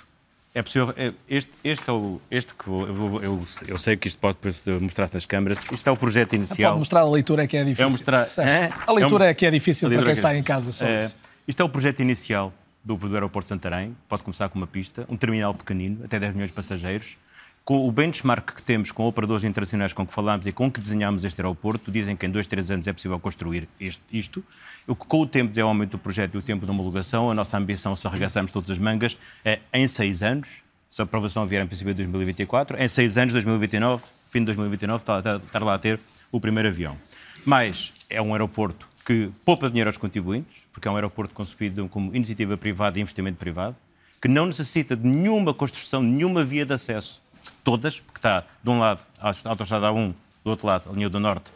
É possível. é- este, este é o. Este que vou- eu, eu, eu sei que isto pode depois mostrar-se nas câmaras. Isto é o projeto inicial. Pode mostrar a leitura é que é difícil. É mostrar- é? A leitura É é que é difícil para quem que é- está em casa só É, isso. Isto é o projeto inicial do, do aeroporto de Santarém. Pode começar com uma pista, um terminal pequenino, até 10 milhões de passageiros. Com o benchmark que temos com operadores internacionais com que falámos e com que desenhámos este aeroporto, dizem que em dois, três anos é possível construir este- isto. O que com o tempo é o aumento do projeto e o tempo de homologação. A nossa ambição, se arregaçarmos todas as mangas, é em seis anos, se a aprovação vier em princípio em 2024, em seis anos, 2029, fim de 2029, estar, lá a ter o primeiro avião. Mas é um aeroporto que poupa dinheiro aos contribuintes, porque é um aeroporto concebido como iniciativa privada e investimento privado, que não necessita de nenhuma construção, nenhuma via de acesso, de todas, porque está de um lado a autostrada A1, do outro lado a linha do Norte,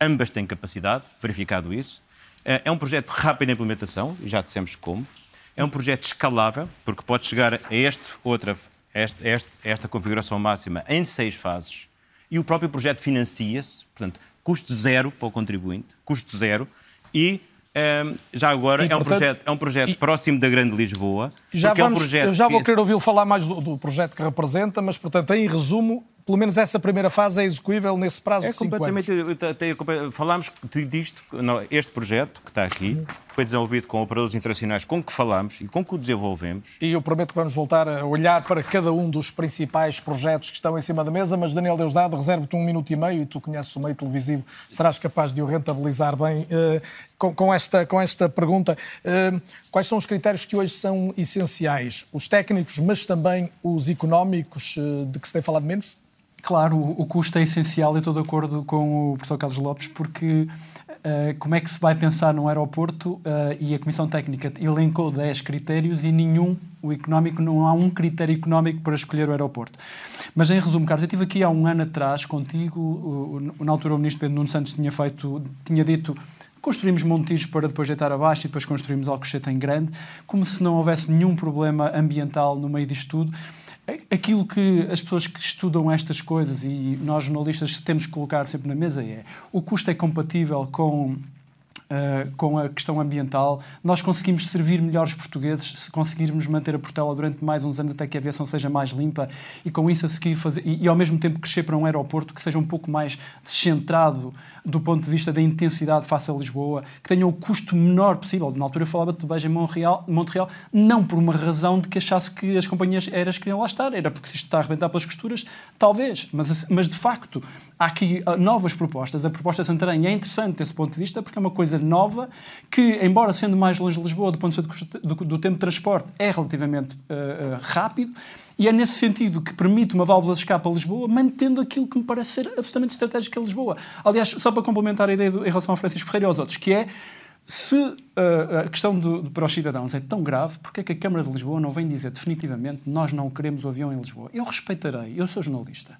ambas têm capacidade, verificado isso. É é um projeto de rápida implementação, já dissemos como. É um projeto escalável, porque pode chegar a este, outra, este- este- esta configuração máxima em seis fases. E o próprio projeto financia-se, portanto, custo zero para o contribuinte, custo zero. E já agora E, é, um projeto, é um projeto e- próximo da Grande Lisboa. Já porque é um vamos, projeto eu já vou que- querer ouvi-lo falar mais do, do projeto que representa, mas, portanto, em resumo, pelo menos essa primeira fase é execuível nesse prazo É de 5 anos. Falámos disto, não, este projeto que está aqui foi desenvolvido com operadores internacionais com que falámos e com que o desenvolvemos. E eu prometo que vamos voltar a olhar para cada um dos principais projetos que estão em cima da mesa, mas Daniel Deusdado, reservo-te um minuto e meio e tu conheces o meio televisivo, serás capaz de o rentabilizar bem eh, com, com esta, com esta pergunta. Eh, quais são os critérios que hoje são essenciais? Os técnicos, mas também os económicos, eh, de que se tem falado menos? Claro, o, custo é essencial, eu estou de acordo com o professor Carlos Lopes, porque eh, como é que se vai pensar num aeroporto eh, e a Comissão Técnica elencou 10 critérios e nenhum, o económico, não há um critério económico para escolher o aeroporto. Mas em resumo, Carlos, eu estive aqui há um ano atrás contigo, o- na altura o Ministro Pedro Nuno Santos tinha feito, tinha dito construímos Montijo para depois deitar abaixo e depois construímos Alcochete em grande, como se não houvesse nenhum problema ambiental no meio disto tudo. Aquilo que as pessoas que estudam estas coisas e nós jornalistas temos que colocar sempre na mesa é o custo é compatível com Uh, com a questão ambiental, nós conseguimos servir melhor os portugueses se conseguirmos manter a Portela durante mais uns anos até que a aviação seja mais limpa e com isso a seguir fazer e, e ao mesmo tempo crescer para um aeroporto que seja um pouco mais descentrado do ponto de vista da intensidade face a Lisboa, que tenha o custo menor possível. Na altura falava de beijo em Montreal, Montreal, não por uma razão de que achasse que as companhias aéreas queriam lá estar, era porque se isto está a arrebentar pelas costuras, talvez, mas, mas de facto há aqui uh, novas propostas. A proposta de Santarém é interessante desse ponto de vista porque é uma coisa nova que, embora sendo mais longe de Lisboa do ponto de vista do, do, tempo de transporte, é relativamente uh, rápido e é nesse sentido que permite uma válvula de escape a Lisboa, mantendo aquilo que me parece ser absolutamente estratégico a Lisboa. Aliás, só para complementar a ideia do, em relação ao Francisco Ferreira e aos outros, que é se uh, a questão do, para os cidadãos é tão grave, porque é que a Câmara de Lisboa não vem dizer definitivamente nós não queremos o avião em Lisboa? Eu respeitarei, eu sou jornalista.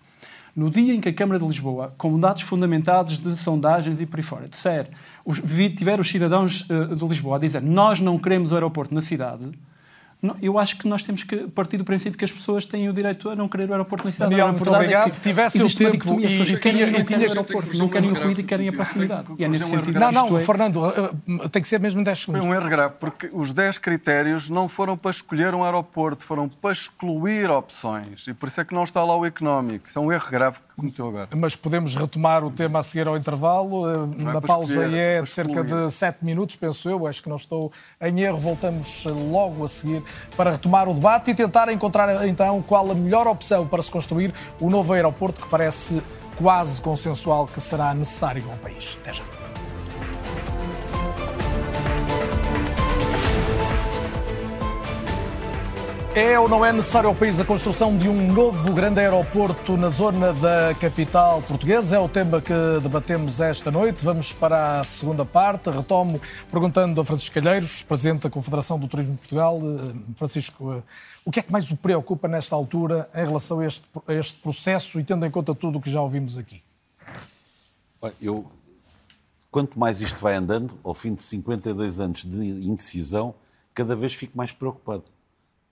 No dia em que a Câmara de Lisboa, com dados fundamentados de sondagens e por aí fora, disser, os, tiver os cidadãos uh, de Lisboa a dizer nós não queremos o aeroporto na cidade, não, eu acho que nós temos que partir do princípio que as pessoas têm o direito a não querer o aeroporto na cidade. A muito verdade obrigado. É que Tivesse o tempo dicotomia, as e- pessoas querem, e- não e querem o aeroporto, não querem o ruído e querem a proximidade. E é nesse sentido Não, não, é- Fernando, uh, tem que ser mesmo em 10 Foi segundos. um erro grave, porque os 10 critérios não foram para escolher um aeroporto, foram para excluir opções. E por isso é que não está lá o económico. Isso é um erro grave agora. Mas podemos retomar o tema a seguir ao intervalo. Na para pausa escolher, é de cerca de 7 minutos, penso eu. Acho que não estou em erro. Voltamos logo a seguir para retomar o debate e tentar encontrar então qual a melhor opção para se construir o novo aeroporto que parece quase consensual que será necessário ao país. Até já. É ou não é necessário ao país a construção de um novo grande aeroporto na zona da capital portuguesa? É o tema que debatemos esta noite. Vamos para a segunda parte. Retomo perguntando a Francisco Calheiros, Presidente da Confederação do Turismo de Portugal. Eh, Francisco, eh, o que é que mais o preocupa nesta altura em relação a este, a este processo e tendo em conta tudo o que já ouvimos aqui? Eu, quanto mais isto vai andando, ao fim de 52 anos de indecisão, cada vez fico mais preocupado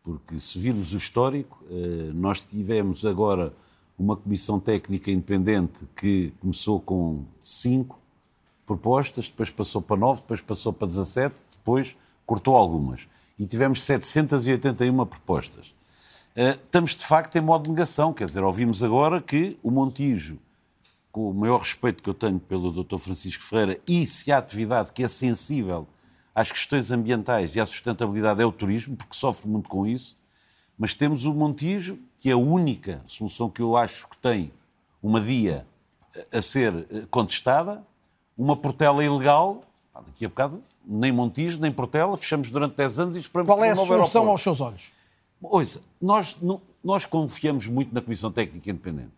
porque se virmos o histórico, eh, nós tivemos agora uma comissão técnica independente que começou com cinco propostas, depois passou para nove, depois passou para 17, depois cortou algumas. E tivemos 781 propostas. Eh, estamos, de facto, em modo de negação. Quer dizer, ouvimos agora que o Montijo, com o maior respeito que eu tenho pelo Dr. Francisco Ferreira, e se há atividade que é sensível às questões ambientais e à sustentabilidade é o turismo, porque sofre muito com isso, mas temos o Montijo, que é a única solução que eu acho que tem uma dia a ser eh, contestada, uma Portela ilegal, daqui a bocado, nem Montijo, nem Portela, fechamos durante 10 anos e esperamos Qual é a solução aeroporto. aos seus olhos? Ouça, nós, não- nós confiamos muito na Comissão Técnica Independente.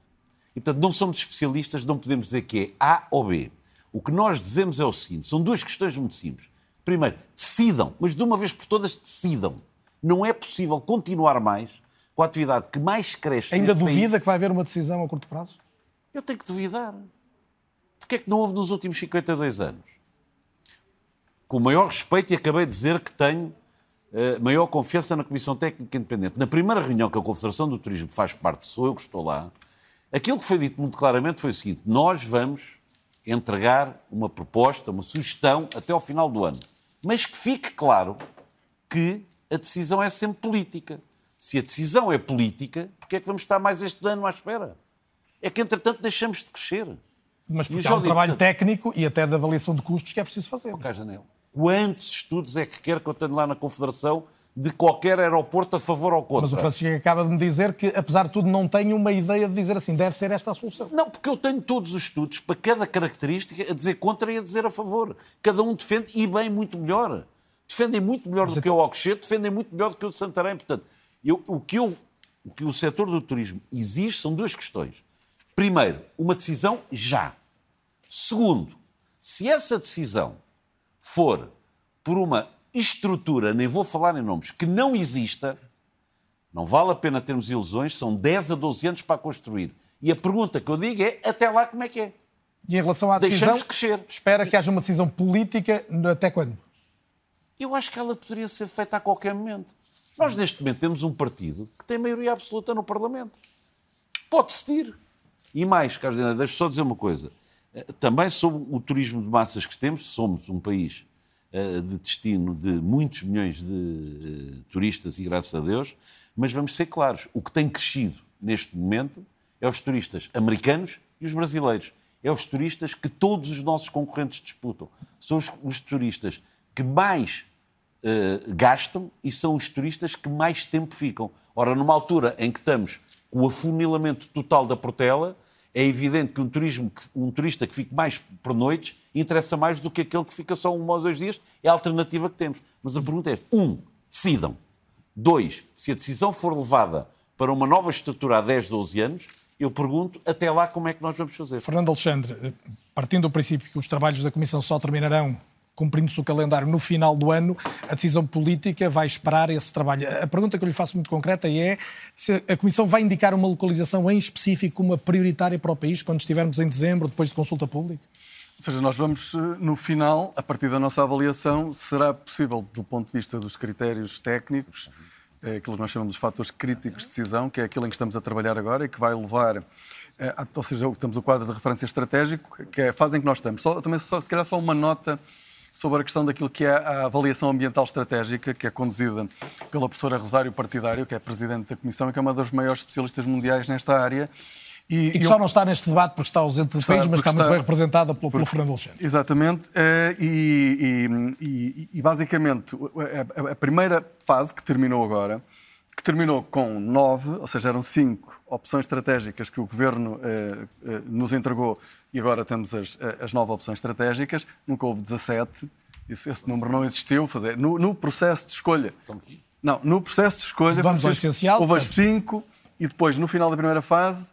E, portanto, não somos especialistas, não podemos dizer que é A ou B. O que nós dizemos é o seguinte: são duas questões muito simples. Primeiro, decidam, mas de uma vez por todas decidam. Não é possível continuar mais com a atividade que mais cresce. Ainda neste país. duvida que vai haver uma decisão a curto prazo? Eu tenho que duvidar. Porquê é que não houve nos últimos 52 anos? Com o maior respeito, e acabei de dizer que tenho eh, maior confiança na Comissão Técnica Independente. Na primeira reunião que a Confederação do Turismo faz parte, sou eu que estou lá, aquilo que foi dito muito claramente foi o seguinte: nós vamos entregar uma proposta, uma sugestão até ao final do ano. Mas que fique claro que a decisão é sempre política. Se a decisão é política, porquê é que vamos estar mais este ano à espera? É que, entretanto, deixamos de crescer. Mas porque há um trabalho portanto, técnico e até de avaliação de custos que é preciso fazer. Cá, Janela. Quantos estudos é que quer que eu tenha lá na Confederação de qualquer aeroporto a favor ou contra? Mas o Francisco acaba de me dizer que, apesar de tudo, não tem uma ideia de dizer assim, deve ser esta a solução. Não, porque eu tenho todos os estudos para cada característica a dizer contra e a dizer a favor. Cada um defende e bem muito melhor. Defendem muito melhor do que o Alcochete, defendem muito melhor do que o de Santarém. Portanto, eu- o, que eu- o que o setor do turismo exige são duas questões. Primeiro, uma decisão já. Segundo, se essa decisão for por uma estrutura, nem vou falar em nomes, que não exista, não vale a pena termos ilusões, são 10 a 12 anos para construir. E a pergunta que eu digo é, até lá como é que é? E em relação à decisão, crescer. espera que haja uma decisão política até quando? Eu acho que ela poderia ser feita a qualquer momento. Nós, neste momento, temos um partido que tem maioria absoluta no Parlamento. Pode decidir. E mais, Carlos Daniel, deixa só dizer uma coisa. Eh, Também sobre o turismo de massas que temos, somos um país de destino de muitos milhões de eh, turistas e graças a Deus, mas vamos ser claros, o que tem crescido neste momento é os turistas americanos e os brasileiros. É os turistas que todos os nossos concorrentes disputam. São os, os turistas que mais eh, gastam e são os turistas que mais tempo ficam. Ora, numa altura em que estamos com o afunilamento total da Portela, é evidente que um, turismo, um turista que fique mais por noites interessa mais do que aquele que fica só um ou dois dias. É a alternativa que temos. Mas a pergunta é. Um, decidam. Dois, se a decisão for levada para uma nova estrutura há 10, 12 anos, eu pergunto até lá como é que nós vamos fazer. Fernando Alexandre, partindo do princípio que os trabalhos da Comissão só terminarão cumprindo-se o calendário no final do ano, a decisão política vai esperar esse trabalho. A pergunta que eu lhe faço muito concreta é se a Comissão vai indicar uma localização em específico uma prioritária para o país quando estivermos em dezembro, depois de consulta pública? Ou seja, nós vamos, eh, no final, a partir da nossa avaliação, será possível, do ponto de vista dos critérios técnicos, é aquilo que nós chamamos de fatores críticos de decisão, que é aquilo em que estamos a trabalhar agora e que vai levar, eh, a- ou seja, temos o quadro de referência estratégico, que é a fase em que nós estamos. Só, também, só, se calhar, só uma nota sobre a questão daquilo que é a avaliação ambiental estratégica, que é conduzida pela professora Rosário Partidário, que é presidente da Comissão e que é uma das maiores especialistas mundiais nesta área. E que eu- só não está neste debate porque está ausente do Está- país, mas está muito está- bem representada pelo, pelo Fernando Alexandre. Exatamente. eh, E, e- e- e, basicamente a, primeira fase que terminou agora, que terminou com nove, ou seja, eram cinco opções estratégicas que o Governo eh, eh, nos entregou e agora temos as, as nove opções estratégicas, nunca houve 17, esse, esse número não existiu. fazer- No, no processo de escolha Não, no processo de escolha Vamos ao essencial, houve as cinco e depois, no final da primeira fase,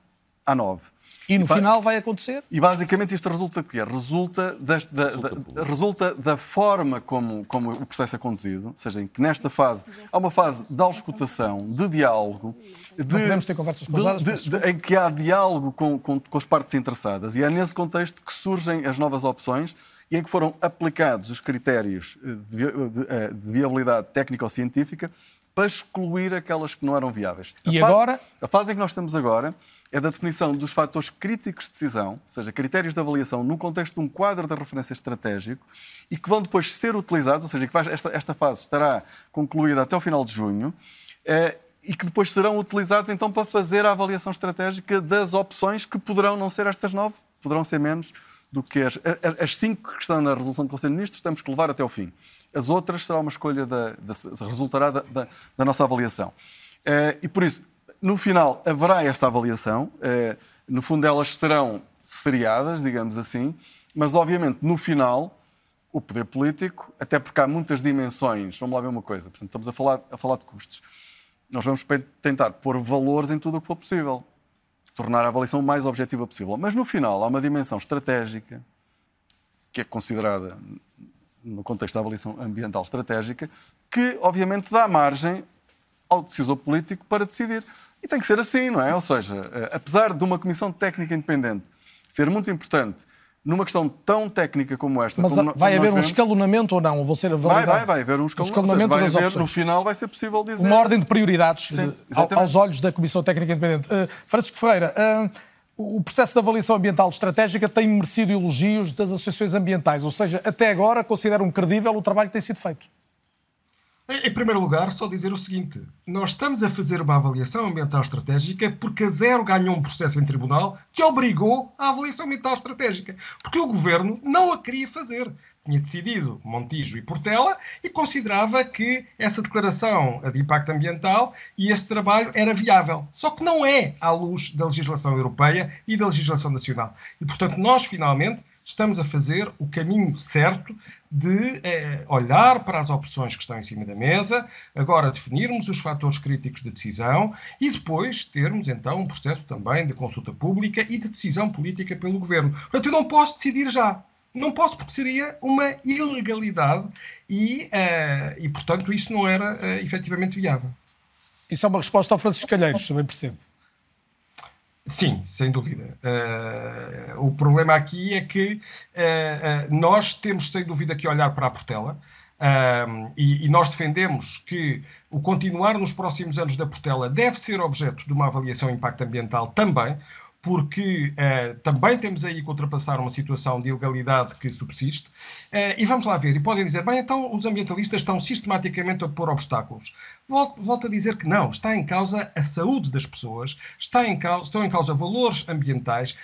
há nove. E no ba- final vai acontecer? E basicamente isto resulta de quê? Resulta, das- da, da- resulta da forma como, como o processo é conduzido, ou seja, em que nesta fase há uma fase de auscultação, de diálogo, de, podemos ter conversas de- cruzadas, de- peço de- em que há diálogo com, com, com as partes interessadas. E é nesse contexto que surgem as novas opções e em que foram aplicados os critérios eh, de, de, eh, de viabilidade técnico-científica para excluir aquelas que não eram viáveis. A E fa- agora? a fase em que nós estamos agora é da definição dos fatores críticos de decisão, ou seja, critérios de avaliação no contexto de um quadro de referência estratégico e que vão depois ser utilizados, ou seja, que esta, esta fase estará concluída até o final de junho eh, e que depois serão utilizados então para fazer a avaliação estratégica das opções que poderão não ser estas nove, poderão ser menos do que as, as- as cinco que estão na resolução do Conselho de Ministros, temos que levar até ao fim. As outras será uma escolha da, da- resultará da, da- da nossa avaliação. Eh, e por isso, no final, haverá esta avaliação. eh, no fundo, elas serão seriadas, digamos assim, mas obviamente, no final, o poder político, até porque há muitas dimensões, vamos lá ver uma coisa, portanto, estamos a falar, a falar de custos. Nós vamos tentar pôr valores em tudo o que for possível, tornar a avaliação o mais objetiva possível. Mas no final, há uma dimensão estratégica, que é considerada no contexto da avaliação ambiental estratégica, que obviamente dá margem ao decisor político para decidir. E tem que ser assim, não é? Ou seja, eh, apesar de uma comissão técnica independente ser muito importante numa questão tão técnica como esta. Mas como vai haver nós um vemos, escalonamento ou não? Ou vão ser Vai, vai, vai haver um escalonamento. escalonamento Ou seja, das vai haver- opções. no final vai ser possível dizer. Uma ordem de prioridades Sim, de- aos olhos da Comissão Técnica Independente. Uh, Francisco Ferreira, uh, o processo de avaliação ambiental estratégica tem merecido elogios das associações ambientais, ou seja, até agora consideram credível o trabalho que tem sido feito. Em primeiro lugar, só dizer o seguinte: nós estamos a fazer uma avaliação ambiental estratégica porque a Zero ganhou um processo em tribunal que obrigou à avaliação ambiental estratégica. Porque o governo não a queria fazer. Tinha decidido Montijo e Portela e considerava que essa declaração de impacto ambiental e esse trabalho era viável. Só que não é à luz da legislação europeia e da legislação nacional. E, portanto, nós finalmente estamos a fazer o caminho certo de eh, olhar para as opções que estão em cima da mesa, agora definirmos os fatores críticos de decisão e depois termos então um processo também de consulta pública e de decisão política pelo governo. Portanto, eu não posso decidir já. Não posso porque seria uma ilegalidade e, eh, e portanto, isso não era eh, efetivamente viável. Isso é uma resposta ao Francisco Calheiros, também percebo. Sim, sem dúvida. Eh, o problema aqui é que eh, eh, nós temos, sem dúvida, que olhar para a Portela. Um, e, e nós defendemos que o continuar nos próximos anos da Portela deve ser objeto de uma avaliação de impacto ambiental também, porque também temos aí que ultrapassar uma situação de ilegalidade que subsiste. E vamos lá ver, e podem dizer, bem, então os ambientalistas estão sistematicamente a pôr obstáculos. Volto, volto a dizer que não, está em causa a saúde das pessoas, está em causa, estão em causa valores ambientais.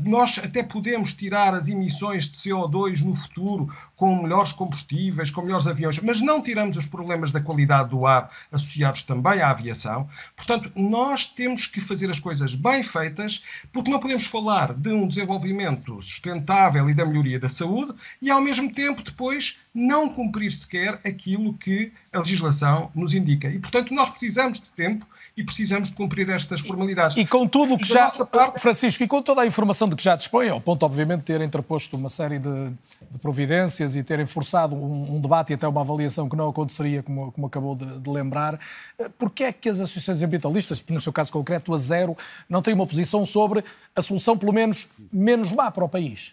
Nós até podemos tirar as emissões de CO2 no futuro com melhores combustíveis, com melhores aviões, mas não tiramos os problemas da qualidade do ar associados também à aviação. Portanto, nós temos que fazer as coisas bem feitas, porque não podemos falar de um desenvolvimento sustentável e da melhoria da saúde e, ao mesmo tempo, depois não cumprir sequer aquilo que a legislação nos indica. E, portanto, nós precisamos de tempo e precisamos de cumprir estas formalidades. E com tudo o que já. parte- Francisco, e com toda a informação de que já dispõe, ao ponto, obviamente, de ter interposto uma série de, de providências e terem forçado um, um debate e até uma avaliação que não aconteceria, como, como acabou de, de lembrar, eh, porquê é que as associações ambientalistas, e no seu caso concreto a Zero, não têm uma posição sobre a solução, pelo menos, menos má para o país?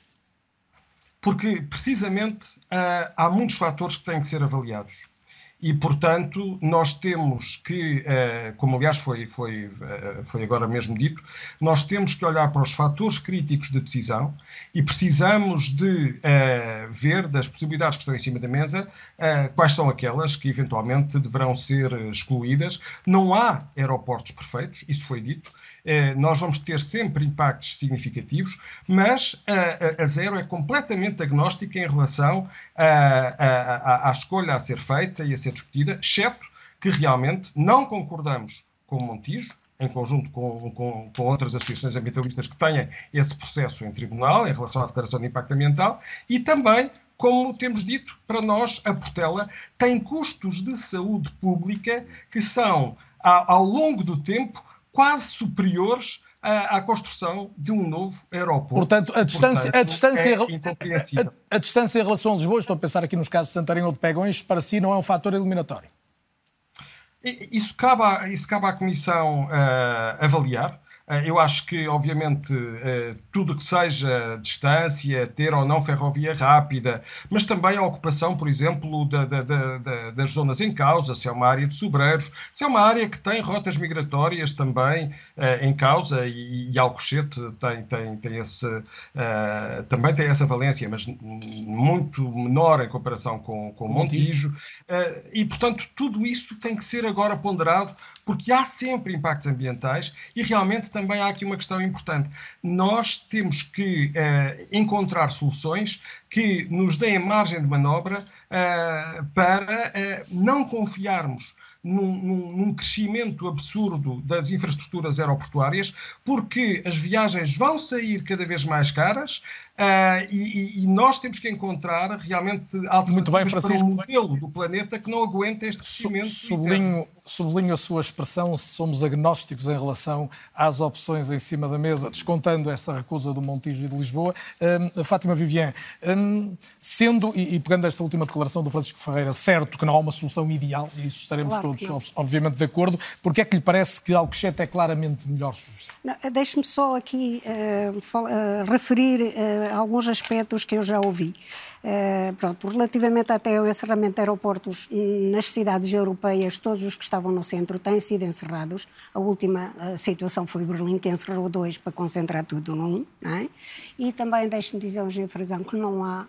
Porque, precisamente, ah, há muitos fatores que têm que ser avaliados. E, portanto, nós temos que, ah, como aliás foi, foi, ah, foi agora mesmo dito, nós temos que olhar para os fatores críticos de decisão e precisamos de ah, ver das possibilidades que estão em cima da mesa quais são aquelas que eventualmente deverão ser excluídas. Não há aeroportos perfeitos, isso foi dito. Eh, nós vamos ter sempre impactos significativos, mas a, a, a Zero é completamente agnóstica em relação à, à- à- à escolha a ser feita e a ser discutida, exceto que realmente não concordamos com o Montijo, em conjunto com, com, com outras associações ambientalistas que tenham esse processo em tribunal em relação à declaração de impacto ambiental e também como temos dito, para nós, a Portela tem custos de saúde pública que são, ao longo do tempo, quase superiores à, construção de um novo aeroporto. Portanto, a distância, Portanto, a, distância é a, a, a, distância em relação a Lisboa, estou a pensar aqui nos casos de Santarém ou de Pegões, para si não é um fator eliminatório? Isso cabe à, isso cabe à Comissão uh, avaliar. Eh, eu acho que, obviamente, eh, tudo que seja distância, ter ou não ferrovia rápida, mas também a ocupação, por exemplo, da, da, da, das zonas em causa, se é uma área de sobreiros, se é uma área que tem rotas migratórias também eh, em causa, e, e Alcochete tem, tem, tem esse, também tem essa valência, mas muito menor em comparação com, com Montijo. E, portanto, tudo isso tem que ser agora ponderado, porque há sempre impactos ambientais e realmente também há aqui uma questão importante. Nós temos que uh, encontrar soluções que nos deem margem de manobra uh, para uh, não confiarmos num, num, num, crescimento absurdo das infraestruturas aeroportuárias, porque as viagens vão sair cada vez mais caras, Uh, e, e, nós temos que encontrar realmente Muito bem, Francisco. para um modelo do planeta que não aguenta este crescimento. Sublinho, sublinho a sua expressão, somos agnósticos em relação às opções em cima da mesa, descontando essa recusa do Montijo e de Lisboa. Um, Fátima Vivian, um, sendo, e, e, pegando esta última declaração do Francisco Ferreira, certo que não há uma solução ideal, e isso estaremos claro todos, obviamente, de acordo, porque é que lhe parece que Alcochete é claramente melhor solução? Deixe-me só aqui uh, uh, referir uh, alguns aspectos que eu já ouvi. Uh, pronto, relativamente até ao encerramento de aeroportos nas cidades europeias, todos os que estavam no centro têm sido encerrados. A última uh, situação foi Berlim, que encerrou dois para concentrar tudo num. É? E também, deixe-me dizer ao Frazão que não há uh,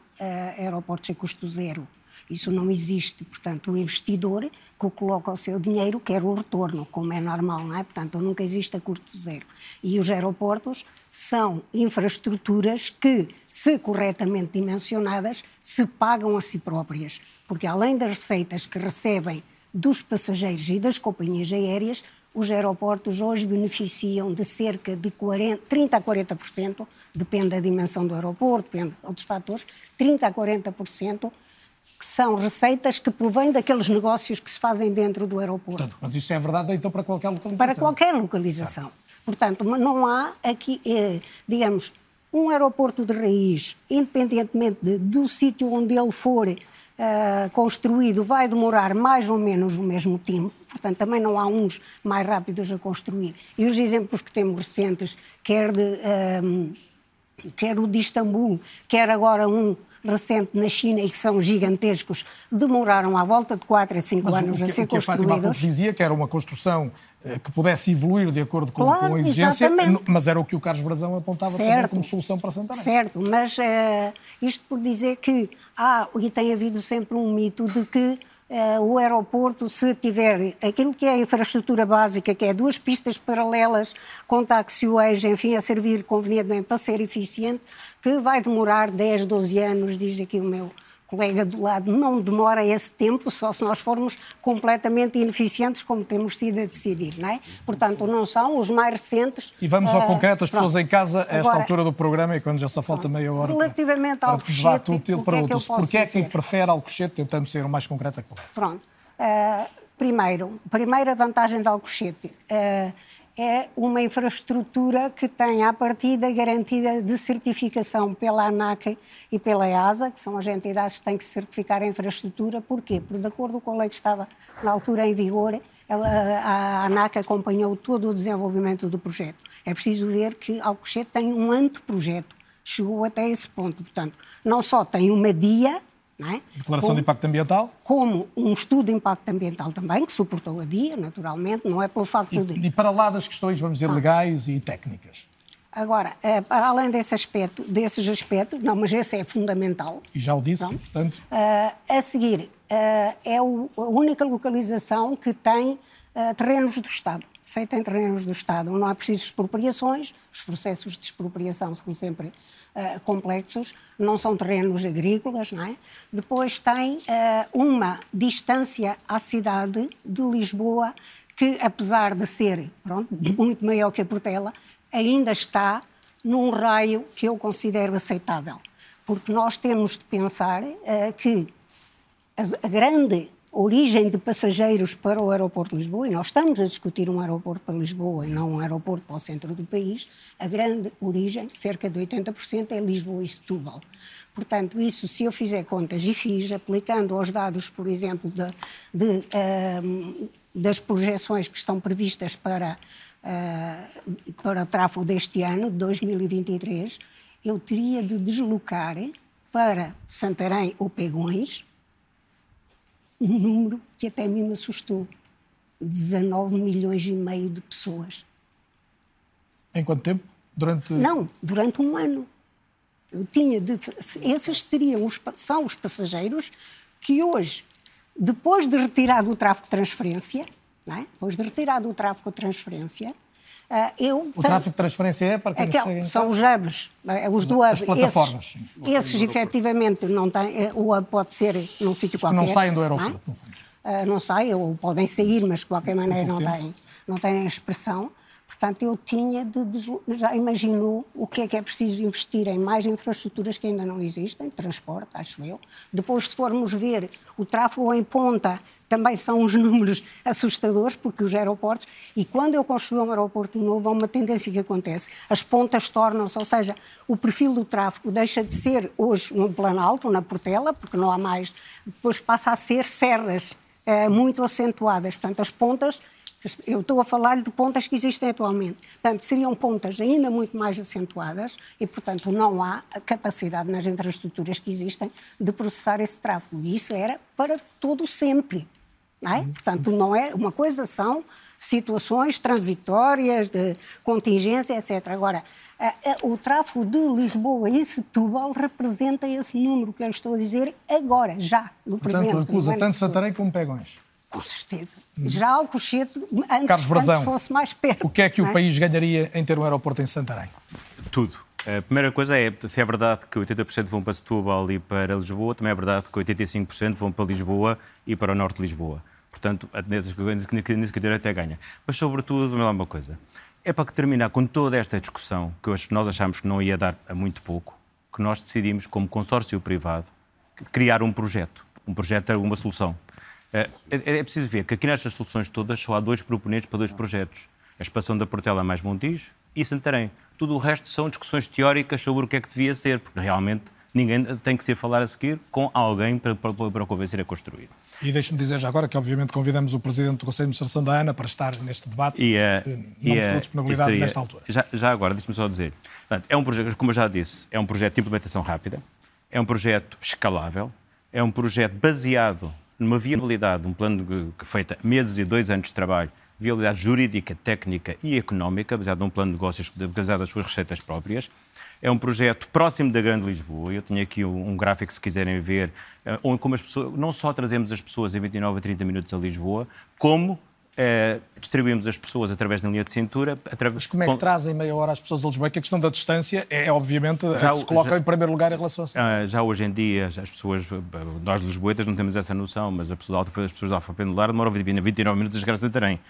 aeroportos a custo zero. Isso não existe. Portanto, o investidor que coloca o seu dinheiro quer o retorno, como é normal, não é? Portanto, nunca existe a custo zero. E os aeroportos são infraestruturas que, se corretamente dimensionadas, se pagam a si próprias, porque além das receitas que recebem dos passageiros e das companhias aéreas, os aeroportos hoje beneficiam de cerca de 40, 30 a 40%, depende da dimensão do aeroporto, depende de outros fatores, 30 a 40% que são receitas que provêm daqueles negócios que se fazem dentro do aeroporto. Portanto, mas isso é verdade então para qualquer localização? Para qualquer localização. Portanto, não há aqui, eh, digamos, um aeroporto de raiz, independentemente de, do sítio onde ele for uh, construído, vai demorar mais ou menos o mesmo tempo. Portanto, também não há uns mais rápidos a construir. E os exemplos que temos recentes, quer, de, eh, quer o de Istambul, quer agora um recente na China e que são gigantescos, demoraram à volta de 4 a 5 Mas anos que, a ser o que construídos. A dizia que era uma construção eh, que pudesse evoluir de acordo com, claro, com a exigência, exatamente. mas era o que o Carlos Brazão apontava certo, como solução para Santarém. Certo, mas uh, isto por dizer que há, e tem havido sempre um mito de que Uh, o aeroporto, se tiver aquilo que é a infraestrutura básica, que é duas pistas paralelas com taxiways, enfim, a servir convenientemente para ser eficiente, que vai demorar 10, 12 anos, diz aqui o meu colega do lado, não demora esse tempo, só se nós formos completamente ineficientes, como temos sido a decidir, não é? Portanto, não são os mais recentes. E vamos ao uh, concreto, as pronto. pessoas em casa, a esta Agora, altura do programa, e quando já só falta meia hora. Relativamente para, ao Alcochete, útil, perguntam-se é porquê é que prefere Alcochete, tentando ser o mais concreto a Pronto. Uh, primeiro, primeira vantagem de Alcochete. Uh, é uma infraestrutura que tem, à partida, garantida de certificação pela ANAC e pela EASA, que são as entidades que têm que certificar a infraestrutura. Porquê? Porque, de acordo com a lei que estava na altura em vigor, a ANAC acompanhou todo o desenvolvimento do projeto. É preciso ver que Alcochete tem um anteprojeto, chegou até esse ponto. Portanto, não só tem uma DIA, é? Declaração como, de Impacto Ambiental? Como um estudo de impacto ambiental também, que suportou a dia, naturalmente, não é pelo facto e, de... E para lá das questões, vamos dizer, ah. legais e técnicas? Agora, eh, para além desse aspecto, desses aspectos, não, mas esse é fundamental. E já o disse, então, portanto... Uh, a seguir, uh, é a única localização que tem terrenos do Estado, feita em terrenos do Estado. Não há preciso expropriações, os processos de expropriação são sempre uh, complexos, não são terrenos agrícolas, não é? Depois tem uh, uma distância à cidade de Lisboa que, apesar de ser pronto, muito maior que a Portela, ainda está num raio que eu considero aceitável. porque nós temos de pensar uh, que a grande origem de passageiros para o aeroporto de Lisboa, e nós estamos a discutir um aeroporto para Lisboa e não um aeroporto para o centro do país, a grande origem, cerca de 80%, é Lisboa e Setúbal. Portanto, isso, se eu fizer contas e fiz, aplicando aos dados, por exemplo, de, de, uh, das projeções que estão previstas para, uh, para o tráfego deste ano, de 2023, eu teria de deslocar para Santarém ou Pegões um número que até mim me assustou. 19 milhões e meio de pessoas. Em quanto tempo? Durante... Não, durante um ano. Eu tinha de... Esses seriam os, são os passageiros que hoje, depois de retirado o tráfego de transferência, é? depois de retirado o tráfego de transferência, eu o tráfego de transferência é para quem Aquel, São os hubs, é? os do hub. As plataformas. Esses, esses efetivamente, não têm, o hub pode ser num sítio qualquer. não saem do aeroporto, não, é? uh, não saem, ou podem sair, mas de qualquer maneira não têm, não têm expressão. Portanto, eu tinha de, já imaginou o que é que é preciso investir em mais infraestruturas que ainda não existem, transporte, acho eu. Depois, se formos ver o tráfego em ponta, também são uns números assustadores, porque os aeroportos, e quando eu construo um aeroporto novo, há uma tendência que acontece. As pontas tornam-se, ou seja, o perfil do tráfego deixa de ser hoje num plano alto, na Portela, porque não há mais, depois passa a ser serras é, muito acentuadas. Portanto, as pontas eu estou a falar de pontas que existem atualmente. Portanto, seriam pontas ainda muito mais acentuadas e, portanto, não há capacidade nas infraestruturas que existem de processar esse tráfego. E isso era para todo sempre. Não é? Portanto, não é uma coisa são situações transitórias de contingência, etc. Agora, o tráfego de Lisboa e Setúbal representa esse número que eu estou a dizer agora, já, no Portanto, presente. Portanto, acusa tanto Santarém como Pegões. Com certeza. Já Alcochete, antes, Carlos Brazão, antes fosse mais perto. O que é que o é? país ganharia em ter um aeroporto em Santarém? Tudo. A primeira coisa é, se é verdade que 80% vão para Setúbal e para Lisboa, também é verdade que 85% vão para Lisboa e para o norte de Lisboa. Portanto, nessas coisas que até ganha. Mas, sobretudo, vamos lá uma coisa. É para que terminar com toda esta discussão, que hoje nós achamos que não ia dar a muito pouco, que nós decidimos, como consórcio privado, criar um projeto. Um projeto é uma solução. É, é, é, preciso ver que aqui nestas soluções todas só há dois proponentes para dois projetos. A expansão da Portela mais Montijo e Santarém. Tudo o resto são discussões teóricas sobre o que é que devia ser, porque realmente ninguém tem que ser falar a seguir com alguém para, para, para convencer a construir. E deixe-me dizer já agora que, obviamente, convidamos o Presidente do Conselho de Administração da ANA para estar neste debate. E, uh, não e, uh, disponibilidade seria, nesta altura. Já, já agora, deixe-me só dizer. Portanto, é um projeto, como eu já disse, é um projeto de implementação rápida, é um projeto escalável, é um projeto baseado numa viabilidade, um plano que feita meses e dois anos de trabalho, viabilidade jurídica, técnica e económica, baseado num plano de negócios baseado nas suas receitas próprias. É um projeto próximo da Grande Lisboa. Eu tenho aqui um, gráfico, se quiserem ver, eh, onde como as pessoas, não só trazemos as pessoas em 29 a 30 minutos a Lisboa, como Uh, distribuímos as pessoas através da linha de cintura. Através... Mas como é que trazem meia hora as pessoas a Lisboa? Que a questão da distância é, obviamente, já, que se coloca já, em primeiro lugar em relação a si. Uh, já hoje em dia, as pessoas, nós lisboetas não temos essa noção, mas a pessoa, as pessoas de Alfa Pendular demoram 29 minutos a chegar a Santarém,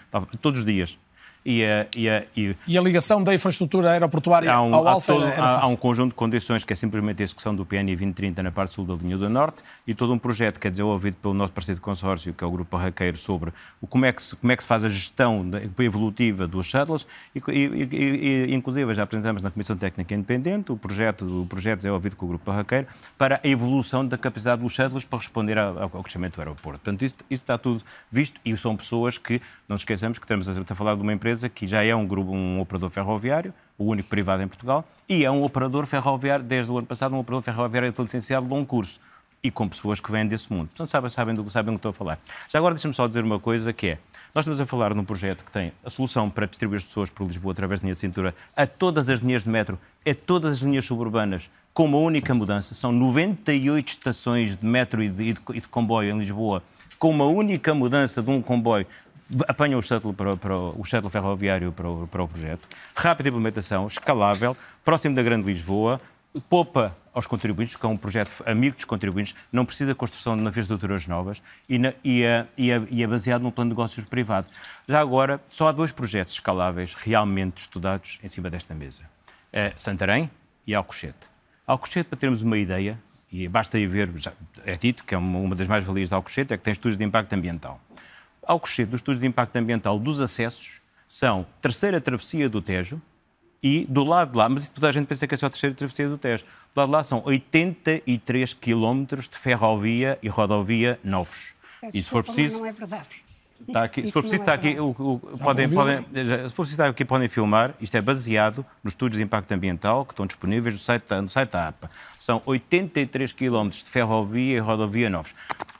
todos os dias e a, e a, e... e a ligação da infraestrutura aeroportuária um, ao Alfa todo, era, era há, há, um conjunto de condições que é simplesmente a execução do PNI 2030 na parte sul da linha do Norte e todo um projeto que é desenvolvido pelo nosso parceiro de consórcio, que é o Grupo Barraqueiro, sobre o, como, é que se, como é que se faz a gestão evolutiva dos shuttles e, e, inclusive já apresentamos na Comissão Técnica Independente o projeto, o projeto desenvolvido com o Grupo Barraqueiro para a evolução da capacidade dos shuttles para responder ao, ao crescimento do aeroporto. Portanto, isso, isso está tudo visto e são pessoas que, não nos esqueçamos que estamos a falar de uma empresa empresa que já é um, grupo, um operador ferroviário, o único privado em Portugal, e é um operador ferroviário, desde o ano passado, um operador ferroviário licenciado de um curso e com pessoas que vêm desse mundo. Portanto, sabem, sabem, do, sabem do que estou a falar. Já agora deixa-me só dizer uma coisa que é, nós estamos a falar num projeto que tem a solução para distribuir as pessoas por Lisboa através da linha de cintura a todas as linhas de metro, a todas as linhas suburbanas, com uma única mudança. São 98 estações de metro e de, e de comboio em Lisboa, com uma única mudança de um comboio apanham o shuttle, para, para o, shuttle ferroviário para o, para o projeto, rápida implementação, escalável, próximo da Grande Lisboa, poupa aos contribuintes, que é um projeto amigo dos contribuintes, não precisa de construção de infraestruturas novas e, na, e, é, e, é, e, é, baseado num plano de negócios privado. Já agora, só há dois projetos escaláveis realmente estudados em cima desta mesa. É Santarém e Alcochete. Alcochete, para termos uma ideia, e basta ir ver, é dito que é uma das mais-valias de Alcochete, é que tem estudos de impacto ambiental. Alcochete, dos estudos de impacto ambiental dos acessos, são terceira travessia do Tejo e do lado de lá, mas toda a gente pensa que é só a terceira travessia do Tejo, do lado de lá são 83 quilómetros de ferrovia e rodovia novos. Peço E se for preciso, Não é verdade. Está aqui, se for preciso, está é aqui, o, o- podem, podem, se for preciso, está aqui, podem filmar. Isto é baseado nos estudos de impacto ambiental que estão disponíveis no site, da- no site da APA. São 83 km de ferrovia e rodovia novos.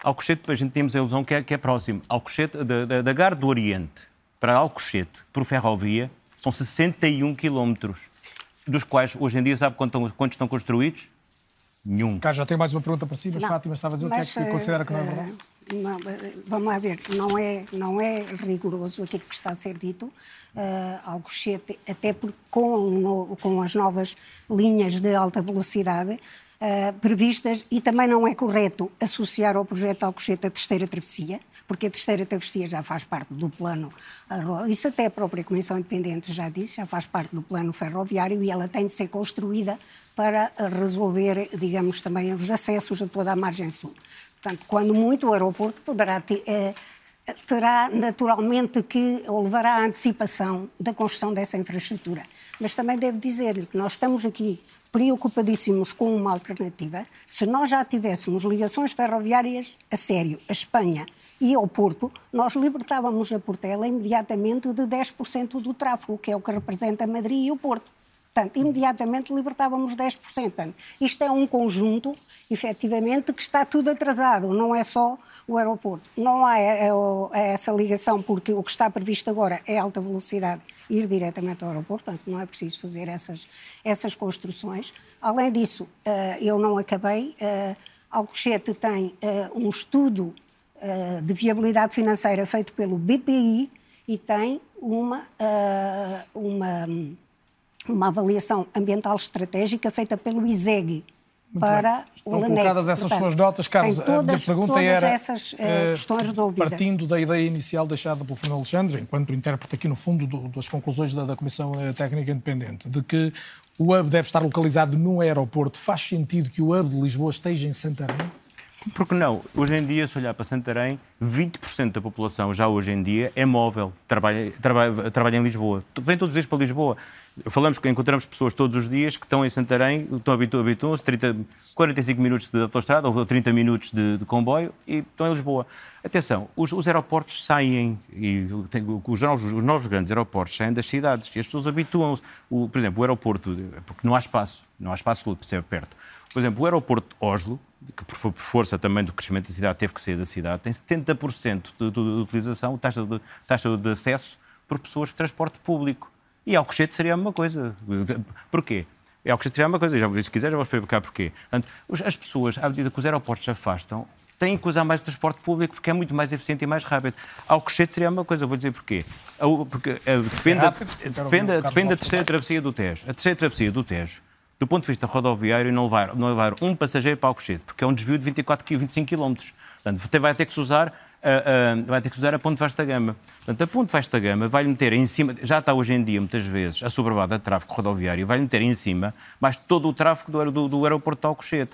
Alcochete, depois a gente temos a ilusão que é, que é próximo. Alcochete, da, da, da Gare do Oriente para Alcochete, por ferrovia, são 61 km, dos quais, hoje em dia, sabe quanto estão- quantos estão construídos? Nenhum. Cá já tem mais uma pergunta para si, mas Não, Fátima estava a dizer o que é que considera que não é eh, verdade. Não, eh, vamos lá ver, não é, não é rigoroso aquilo que está a ser dito. Uh, Alcochete, até porque com, com as novas linhas de alta velocidade eh, previstas, e também não é correto associar ao projeto Alcochete a terceira travessia, porque a terceira travessia já faz parte do plano, isso até a própria Comissão Independente já disse, já faz parte do plano ferroviário e ela tem de ser construída para resolver, digamos, também os acessos a toda a margem sul. Portanto, quando muito, o aeroporto poderá ter, eh, terá naturalmente que, ou levará à antecipação da construção dessa infraestrutura. Mas também devo dizer-lhe que nós estamos aqui preocupadíssimos com uma alternativa. Se nós já tivéssemos ligações ferroviárias a sério, a Espanha e ao Porto, nós libertávamos a Portela imediatamente de 10% do tráfego, que é o que representa Madrid e o Porto. Portanto, imediatamente libertávamos 10%. Portanto, isto é um conjunto, efetivamente, que está tudo atrasado, não é só o aeroporto. Não há é, é, essa ligação, porque o que está previsto agora é alta velocidade, ir diretamente ao aeroporto, portanto, não é preciso fazer essas, essas construções. Além disso, eh, eu não acabei, eh, Alcochete tem eh, um estudo eh, de viabilidade financeira feito pelo BPI e tem uma, eh, uma uma avaliação ambiental estratégica feita pelo ISEG para o Estão colocadas essas Portanto, suas notas, Carlos. tem a minha todas- pergunta todas era, essas resolvidas. partindo da ideia inicial deixada pelo Fernando Alexandre, enquanto intérprete aqui no fundo do- das conclusões da, da Comissão eh, Técnica Independente, de que o hub deve estar localizado no aeroporto, faz sentido que o hub de Lisboa esteja em Santarém? Porque não? Hoje em dia, se olhar para Santarém, 20% da população já hoje em dia é móvel, trabalha, trabalha, trabalha em Lisboa. Vem todos os dias para Lisboa. Falamos que encontramos pessoas todos os dias que estão em Santarém, estão habitu- habituam-se, 30, 45 minutos de autostrada ou 30 minutos de, de comboio e estão em Lisboa. Atenção, os, os aeroportos saem, e tem- os, novos, os novos grandes aeroportos saem das cidades e as pessoas habituam-se. Por exemplo, o aeroporto, porque não há espaço, não há espaço ser perto. Por exemplo, o aeroporto de Oslo, que por for- por força também do crescimento da cidade teve que sair da cidade, tem 70% de, de, de utilização, taxa de, taxa de acesso por pessoas de transporte público. E Alcochete seria a mesma coisa. Porquê? É Alcochete seria a mesma coisa. Já, se quiser, já vou explicar porquê. As pessoas, à medida que os aeroportos se afastam, têm que usar mais o transporte público porque é muito mais eficiente e mais rápido. Alcochete seria a mesma coisa, vou dizer porquê. A- Porque eh, depende, o depende, Carlos depende da terceira travessia do Tejo. A terceira travessia do Tejo do ponto de vista rodoviário, não levar, não levar um passageiro para Alcochete, porque é um desvio de 24, qui- 25 km. Portanto, vai ter que se usar a, vai ter que usar a ponte Vasta Gama. Portanto, a ponte Vasta Gama vai meter em cima, já está hoje em dia, muitas vezes, a sobrevada de tráfego rodoviário, vai meter em cima mais todo o tráfego do, do, do aeroporto de Alcochete.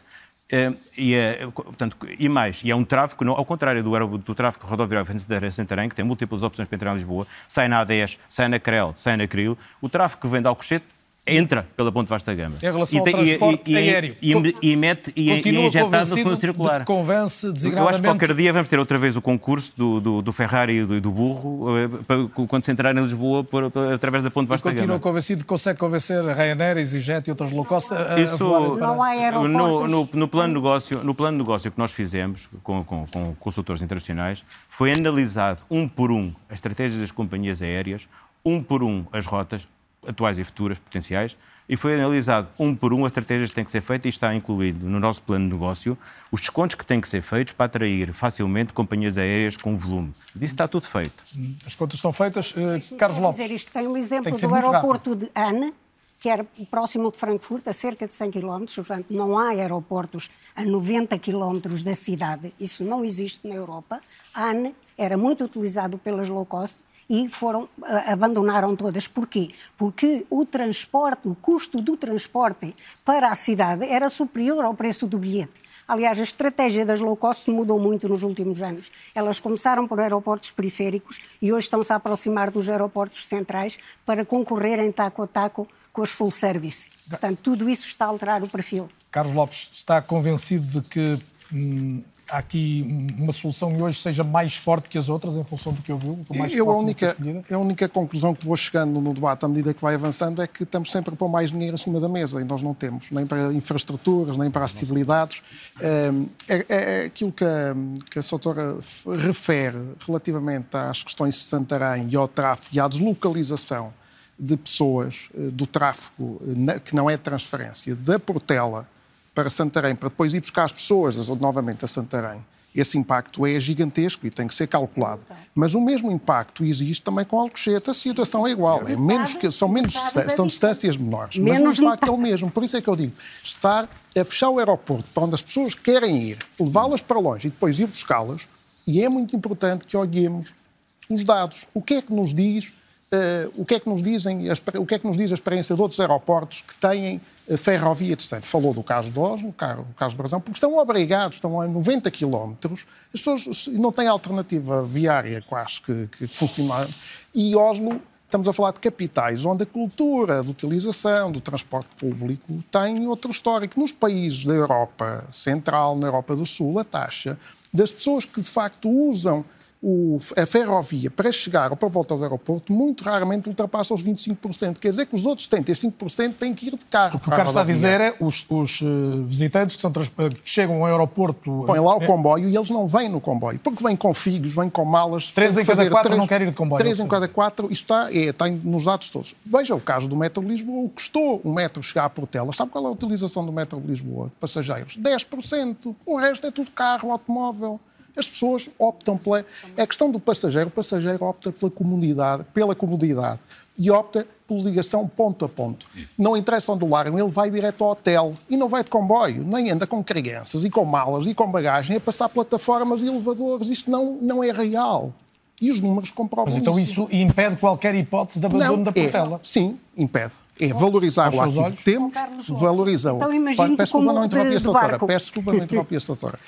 Eh, e, é, portanto, e mais, e é um tráfego, ao contrário do, do tráfego rodoviário de Santarém, que tem múltiplas opções para entrar em Lisboa, sai na A10, sai na CREL, sai na CRIL, o tráfego que vem de Alcochete entra pela ponte Vasta Gama. Em relação ao tem- transporte e, aéreo. E, e, e mete e, e é Continua injetado no segundo de circular. que convence Eu acho que qualquer dia vamos ter outra vez o concurso do, do, do Ferrari e do, do burro eh, para- quando se entrar em Lisboa por, por- através da ponte E Vasta continua Gama. convencido que consegue convencer a Ryanair, EasyJet e outras low cost a, a Isso, voarem para... Não há aeroportos. no, no, no plano de negócio, no plano de negócio que nós fizemos com, com, com consultores internacionais, foi analisado um por um as estratégias das companhias aéreas, um por um as rotas atuais e futuras potenciais, e foi analisado um por um as estratégias que têm que ser feitas e está incluído no nosso plano de negócio os descontos que têm que ser feitos para atrair facilmente companhias aéreas com volume. Disso está tudo feito. As contas estão feitas. Eh, Carlos Lopes. dizer isto, tem um exemplo Tem do aeroporto de Anne, que era próximo de Frankfurt, a cerca de 100 km, portanto não há aeroportos a 90 km da cidade, isso não existe na Europa. Anne era muito utilizado pelas low cost e foram, abandonaram todas. Porquê? Porque o transporte, o custo do transporte para a cidade era superior ao preço do bilhete. Aliás, a estratégia das low cost mudou muito nos últimos anos. Elas começaram por aeroportos periféricos e hoje estão-se a aproximar dos aeroportos centrais para concorrerem taco a taco com os full service. Portanto, tudo isso está a alterar o perfil. Carlos Lopes está convencido de que hum, há aqui uma solução e hoje seja mais forte que as outras em função do que ouviu? Mais eu, a, única, a única conclusão que vou chegando no debate à medida que vai avançando é que estamos sempre a pôr mais dinheiro em cima da mesa e nós não temos, nem para infraestruturas, nem para acessibilidades. Hum, é, é, é aquilo que a, que a Soutora refere relativamente às questões de Santarém e ao tráfego e à deslocalização de pessoas eh, do tráfego, eh, que não é transferência, da Portela para Santarém, para depois ir buscar as pessoas novamente a Santarém, esse impacto é gigantesco e tem que ser calculado. Mas o mesmo impacto existe também com Alcochete. A situação é igual, é menos que, são, menos, são distâncias menores, mas o impacto é o mesmo. Por isso é que eu digo, estar a fechar o aeroporto para onde as pessoas querem ir, levá-las para longe e depois ir buscá-las, e é muito importante que olhemos os dados. O que é que nos diz Uh, o, que é que nos dizem, o que é que nos diz a experiência de outros aeroportos que têm uh, ferrovia? Falou do caso de Oslo, o caso, do Brasil, porque estão obrigados, estão a 90 km, as pessoas não têm alternativa viária quase que, que funciona. E Oslo, estamos a falar de capitais onde a cultura de utilização do transporte público tem outro histórico. Nos países da Europa Central, na Europa do Sul, a taxa das pessoas que de facto usam o, a ferrovia para chegar ou para voltar ao aeroporto muito raramente ultrapassa os 25%. Quer dizer que os outros 75% têm que ir de carro. O que o Carlos está a dizer é os, os uh, visitantes que, são, que chegam ao aeroporto. Põem lá o é... comboio e eles não vêm no comboio, porque vêm com figos, vêm com malas. Três em cada quatro três, não querem ir de comboio. Três em cada quatro, isto está, é, está nos dados todos. Veja o caso do metro Lisboa. Custou o metro chegar a Portela. Sabe qual é a utilização do metro de Lisboa? Passageiros? 10%. O resto é tudo carro, automóvel. As pessoas optam pela. É questão do passageiro. O passageiro opta pela comunidade, pela comodidade e opta por ligação ponto a ponto. Não interessa onde o largam, ele vai direto ao hotel e não vai de comboio, nem anda com crianças e com malas e com bagagem a passar plataformas e elevadores. Isto não, não é real. E os números comprovam Mas então isso impede qualquer hipótese de abandono não, da Portela? É, sim, impede é valorizar o ativo que temos, valoriza o. Então, peço desculpa, não interrompi a doutora. Peço desculpa, não interrompi a doutora.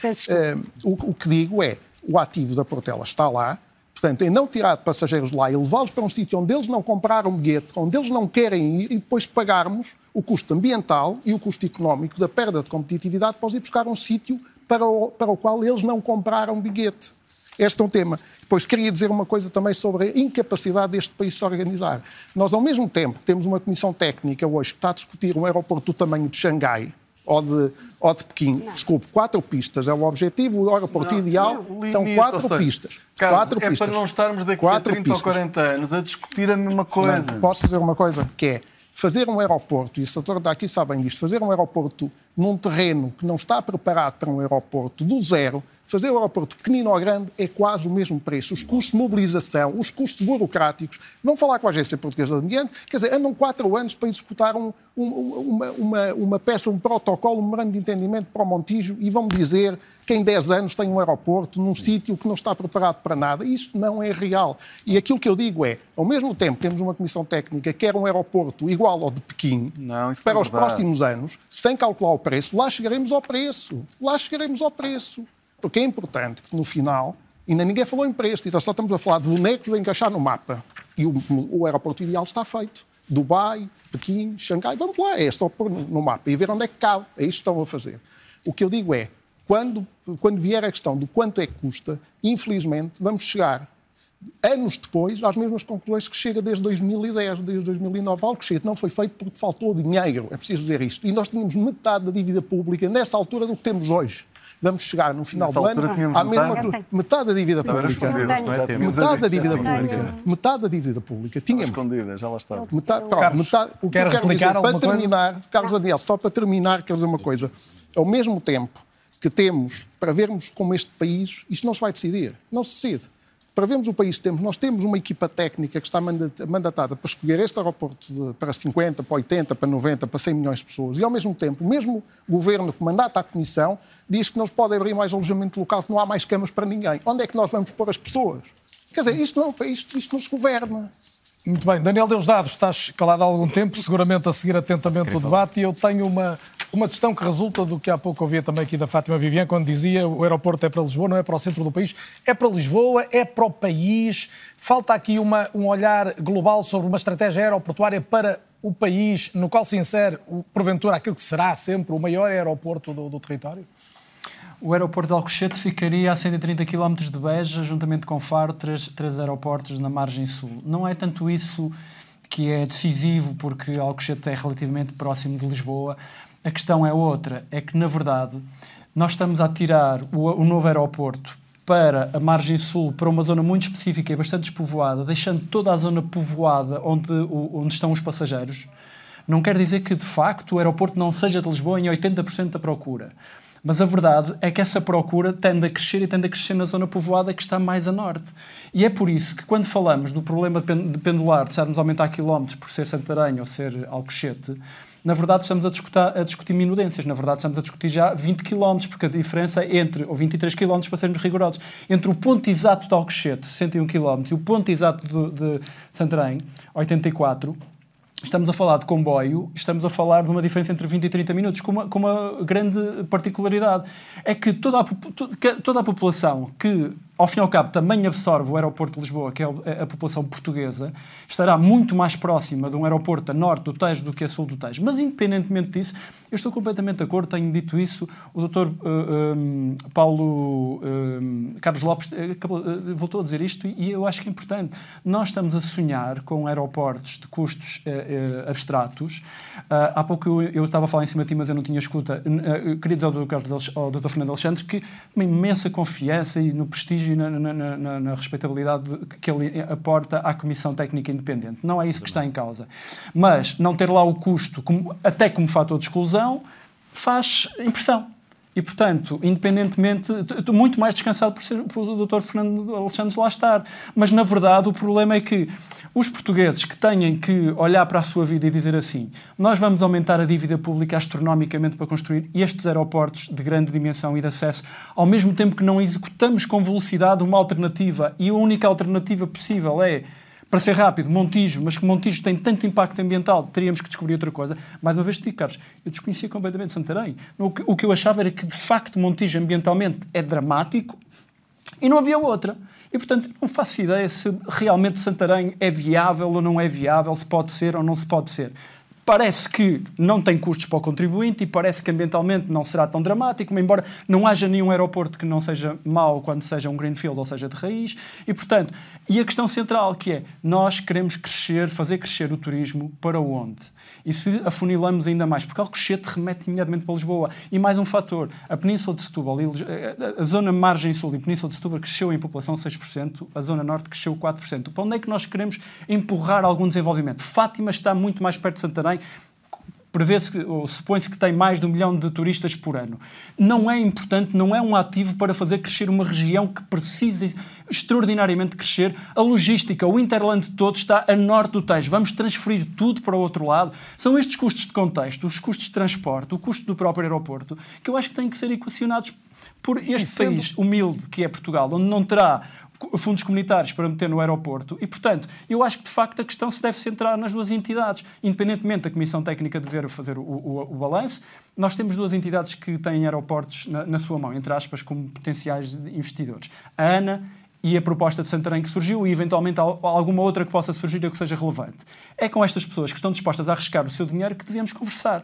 O, o que digo é, o ativo da Portela está lá, portanto, em não tirar de passageiros lá e levá-los para um sítio onde eles não compraram um bilhete, onde eles não querem ir, e depois pagarmos o custo ambiental e o custo económico da perda de competitividade para os ir buscar um sítio para o, para o qual eles não compraram bilhete. Este é um tema. Depois queria dizer uma coisa também sobre a incapacidade deste país se organizar. Nós, ao mesmo tempo, temos uma comissão técnica hoje que está a discutir um aeroporto do tamanho de Xangai, ou de, ou de Pequim. Não. Desculpe, quatro pistas é o objetivo, o aeroporto não, ideal sim, são quatro seja, pistas. Carlos, quatro é pistas. para não estarmos daqui quatro a 30 pistas. ou 40 anos a discutir a mesma coisa. Não, posso dizer uma coisa? Que é fazer um aeroporto, e o setor daqui sabem disto, fazer um aeroporto num terreno que não está preparado para um aeroporto do zero, Fazer o aeroporto pequenino ou grande é quase o mesmo preço. Os custos de mobilização, os custos burocráticos. Vão falar com a Agência Portuguesa do Ambiente, quer dizer, andam quatro anos para executar um, um, uma, uma, uma peça, um protocolo, um memorando de entendimento para o Montijo e vão dizer que em 10 anos tem um aeroporto num sítio que não está preparado para nada. Isso não é real. E aquilo que eu digo é, ao mesmo tempo temos uma comissão técnica que quer um aeroporto igual ao de Pequim não, para é os próximos anos, sem calcular o preço, lá chegaremos ao preço. Lá chegaremos ao preço. Porque é importante que no final, ainda ninguém falou em preço, então só estamos a falar de bonecos a encaixar no mapa. E o, o aeroporto ideal está feito. Dubai, Pequim, Xangai, vamos lá, é só pôr no mapa e ver onde é que cabe. É isso que estão a fazer. O que eu digo é, quando, quando vier a questão do quanto é que custa, infelizmente vamos chegar anos depois às mesmas conclusões que chega desde 2010, desde 2009. Algo que não foi feito porque faltou dinheiro, é preciso dizer isto. E nós tínhamos metade da dívida pública nessa altura do que temos hoje vamos chegar no final do ano à mesma metade da dívida pública. Metade da dívida pública. Metade da dívida pública. Tínhamos. Escondida, já lá está. Metade, Carlos, metade, o que quer replicar dizer, para terminar, Carlos Daniel, só para terminar, quero dizer uma coisa. Ao mesmo tempo que temos, para vermos como este país, isto não se vai decidir. Não se decide para vermos o país que temos, nós temos uma equipa técnica que está mandatada para escolher este aeroporto de, para 50, para 80, para 90, para 100 milhões de pessoas. E, ao mesmo tempo, o mesmo governo que mandata a Comissão diz que não se pode abrir mais alojamento local, que não há mais camas para ninguém. Onde é que nós vamos pôr as pessoas? Quer dizer, isto não, isto, isto não se governa. Muito bem. Daniel Deusdado, estás calado há algum tempo, seguramente a seguir atentamente o debate, e eu tenho uma, uma questão que resulta do que há pouco ouvia também aqui da Fátima Vivian, quando dizia o aeroporto é para Lisboa, não é para o centro do país, é para Lisboa, é para o país. Falta aqui uma, um olhar global sobre uma estratégia aeroportuária para o país, no qual se insere, porventura, aquilo que será sempre o maior aeroporto do, do território? O aeroporto de Alcochete ficaria a 130 km de Beja, juntamente com Faro, três, três aeroportos na margem sul. Não é tanto isso que é decisivo, porque Alcochete é relativamente próximo de Lisboa. A questão é outra, é que, na verdade, nós estamos a tirar o, o novo aeroporto para a margem sul, para uma zona muito específica e bastante despovoada, deixando toda a zona povoada onde, onde estão os passageiros. Não quer dizer que, de facto, o aeroporto não seja de Lisboa em 80% da procura. Mas a verdade é que essa procura tende a crescer e tende a crescer na zona povoada que está mais a norte. E é por isso que quando falamos do problema de pendular, de estarmos a aumentar quilómetros por ser Santarém ou ser Alcochete, na verdade estamos a discutir, a discutir minudências, na verdade estamos a discutir já 20 km, porque a diferença entre, ou 23 km para sermos rigorosos, entre o ponto exato de Alcochete, 61 km, e o ponto exato de, de Santarém, 84 Estamos a falar de comboio, estamos a falar de uma diferença entre 20 e 30 minutos, com uma, com uma grande particularidade. É que toda a, toda a população que ao fim e ao cabo, também absorve o aeroporto de Lisboa, que é, é a população portuguesa, estará muito mais próxima de um aeroporto a norte do Tejo do que a sul do Tejo. Mas, independentemente disso, eu estou completamente de acordo, tenho dito isso, o uh, um, Paulo uh, Carlos Lopes acabou, uh, voltou a dizer isto e eu acho que é importante. Nós estamos a sonhar com aeroportos de custos abstratos. há pouco eu, eu, estava a falar em cima de ti, mas eu não tinha escuta. queria dizer ao doutor, Carlos, ao doutor Fernando Alexandre que uma imensa confiança e no prestígio e na, na, na, na, respeitabilidade que ele aporta à Comissão Técnica Independente. Não é isso que está em causa. Mas não ter lá o custo, como, até como fator de exclusão, faz impressão. E, portanto, independentemente, muito mais descansado por, ser, por o Dr. Fernando Alexandre lá estar. Mas, na verdade, o problema é que os portugueses que têm que olhar para a sua vida e dizer assim: nós vamos aumentar a dívida pública astronomicamente para construir estes aeroportos de grande dimensão e de acesso, ao mesmo tempo que não executamos com velocidade uma alternativa e a única alternativa possível é para ser rápido, Montijo, mas que Montijo tem tanto impacto ambiental, teríamos que descobrir outra coisa. Mais uma vez te digo, Carlos, eu desconhecia completamente Santarém. O que, o que eu achava era que, de facto, Montijo ambientalmente é dramático e não havia outra. E, portanto, não faço ideia se realmente Santarém é viável ou não é viável, se pode ser ou não se pode ser. Parece que não tem custos para o contribuinte e parece que ambientalmente não será tão dramático, embora não haja nenhum aeroporto que não seja mau quando seja um greenfield ou seja de raiz. E, portanto, e a questão central que é, nós queremos crescer, fazer crescer o turismo para onde? E se afunilamos ainda mais, porque Alcochete remete imediatamente para Lisboa. E mais um fator, a Península de Setúbal, a zona margem sul e Península de Setúbal cresceu em população 6%, a zona norte cresceu 4%. Para onde é que nós queremos empurrar algum desenvolvimento? Fátima está muito mais perto de Santarém, prevê-se, ou supõe-se que tem mais de um milhão de turistas por ano. Não é importante, não é um ativo para fazer crescer uma região que precisa extraordinariamente crescer. A logística, o Interland todo está a norte do Tejo. Vamos transferir tudo para o outro lado. São estes custos de contexto, os custos de transporte, o custo do próprio aeroporto, que eu acho que têm que ser equacionados por este sendo... país humilde que é Portugal, onde não terá fundos comunitários para meter no aeroporto. E, portanto, eu acho que, de facto, a questão se deve centrar nas duas entidades. Independentemente da Comissão Técnica dever fazer o, o, o balanço, nós temos duas entidades que têm aeroportos na, na sua mão, entre aspas, como potenciais investidores. A ANA e a proposta de Santarém que surgiu e eventualmente alguma outra que possa surgir ou que seja relevante. É com estas pessoas que estão dispostas a arriscar o seu dinheiro que devemos conversar.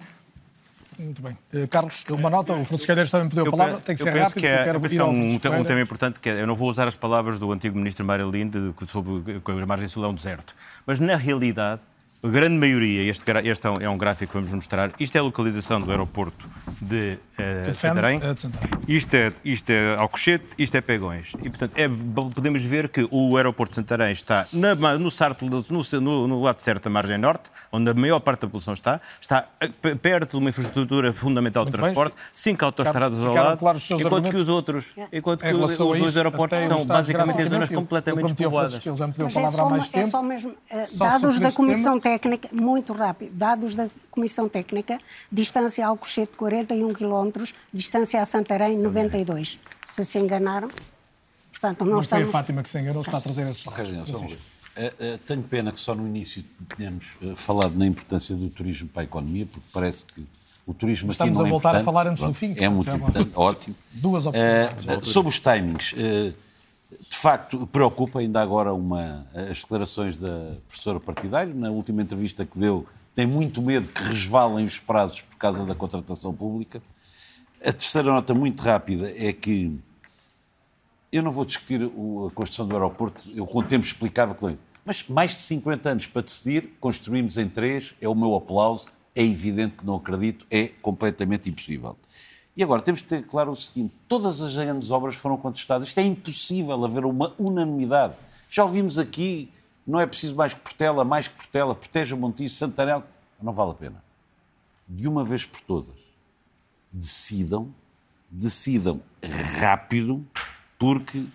Muito bem. Uh, Carlos, uma nota, o Francisco Calheiros também pediu a palavra, tem que ser rápido, que é, eu quero que é um, um, tema importante, que é, eu não vou usar as palavras do antigo ministro Mário Linde sobre que a margem sul é um deserto, mas na realidade a grande maioria, este, este é, é um gráfico que vamos mostrar, isto é a localização do aeroporto de, uh, Santarém. de Santarém. Isto é, isto é Alcochete, isto é Pegões. E, portanto, é, podemos ver que o aeroporto de Santarém está na, no, sarto, no, no, no, lado certo da margem norte, onde a maior parte da população está, está perto de uma infraestrutura fundamental de transporte, bem. cinco autoestradas ao lado, enquanto que os outros, enquanto que os, os dois aeroportos estão basicamente em zonas completamente despovoadas. Mas é só, é só mesmo, uh, dados da Comissão Técnica muito rápido, dados da Comissão Técnica, distância ao Cochete 41 km, distância a Santarém 92. Se se enganaram, Portanto, Não nós foi a estamos... Fátima que se enganou, está a trazer esses Ok, dados. Daniel, só uma Francisco. coisa. Eh, eh, tenho pena que só no início tenhamos eh, falado na importância do turismo para a economia, porque parece que o turismo Estamos aqui não a é voltar a importante. falar antes do Pronto, fim, É muito importante, ótimo. Duas Eh, oportunidades. eh, sobre os timings, de facto, preocupa ainda agora uma, as declarações da professora partidário, na última entrevista que deu, tem muito medo que resvalem os prazos por causa da contratação pública. A terceira nota muito rápida é que eu não vou discutir a construção do aeroporto, eu com o tempo explicava que não. Mas mais de 50 anos para decidir, construímos em três, é o meu aplauso, é evidente que não acredito, é completamente impossível. E agora temos que ter claro o seguinte: todas as grandes obras foram contestadas. Isto é impossível haver uma unanimidade. Já ouvimos aqui, não é preciso mais que Portela, mais que Portela, proteja Montijo, Santarém. Não vale a pena. De uma vez por todas, decidam, decidam rápido, porque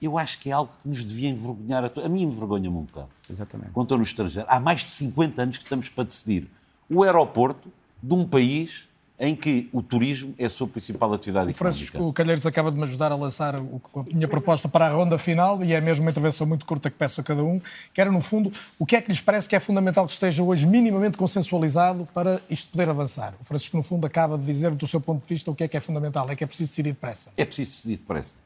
eu acho que é algo que nos devia envergonhar a todos. A mim envergonha-me um bocado. Exatamente. Quando estou no estrangeiro. Há mais de 50 anos que estamos para decidir o aeroporto de um país em que o turismo é a sua principal atividade O económica. Francisco Calheiros acaba de me ajudar a lançar o- a minha proposta para a ronda final e é mesmo uma intervenção muito curta que peço a cada um, que era, no fundo, o que é que lhes parece que é fundamental que esteja hoje minimamente consensualizado para isto poder avançar? O Francisco, no fundo, acaba de dizer, do seu ponto de vista, o que é que é fundamental. É que é preciso decidir depressa. É preciso decidir depressa.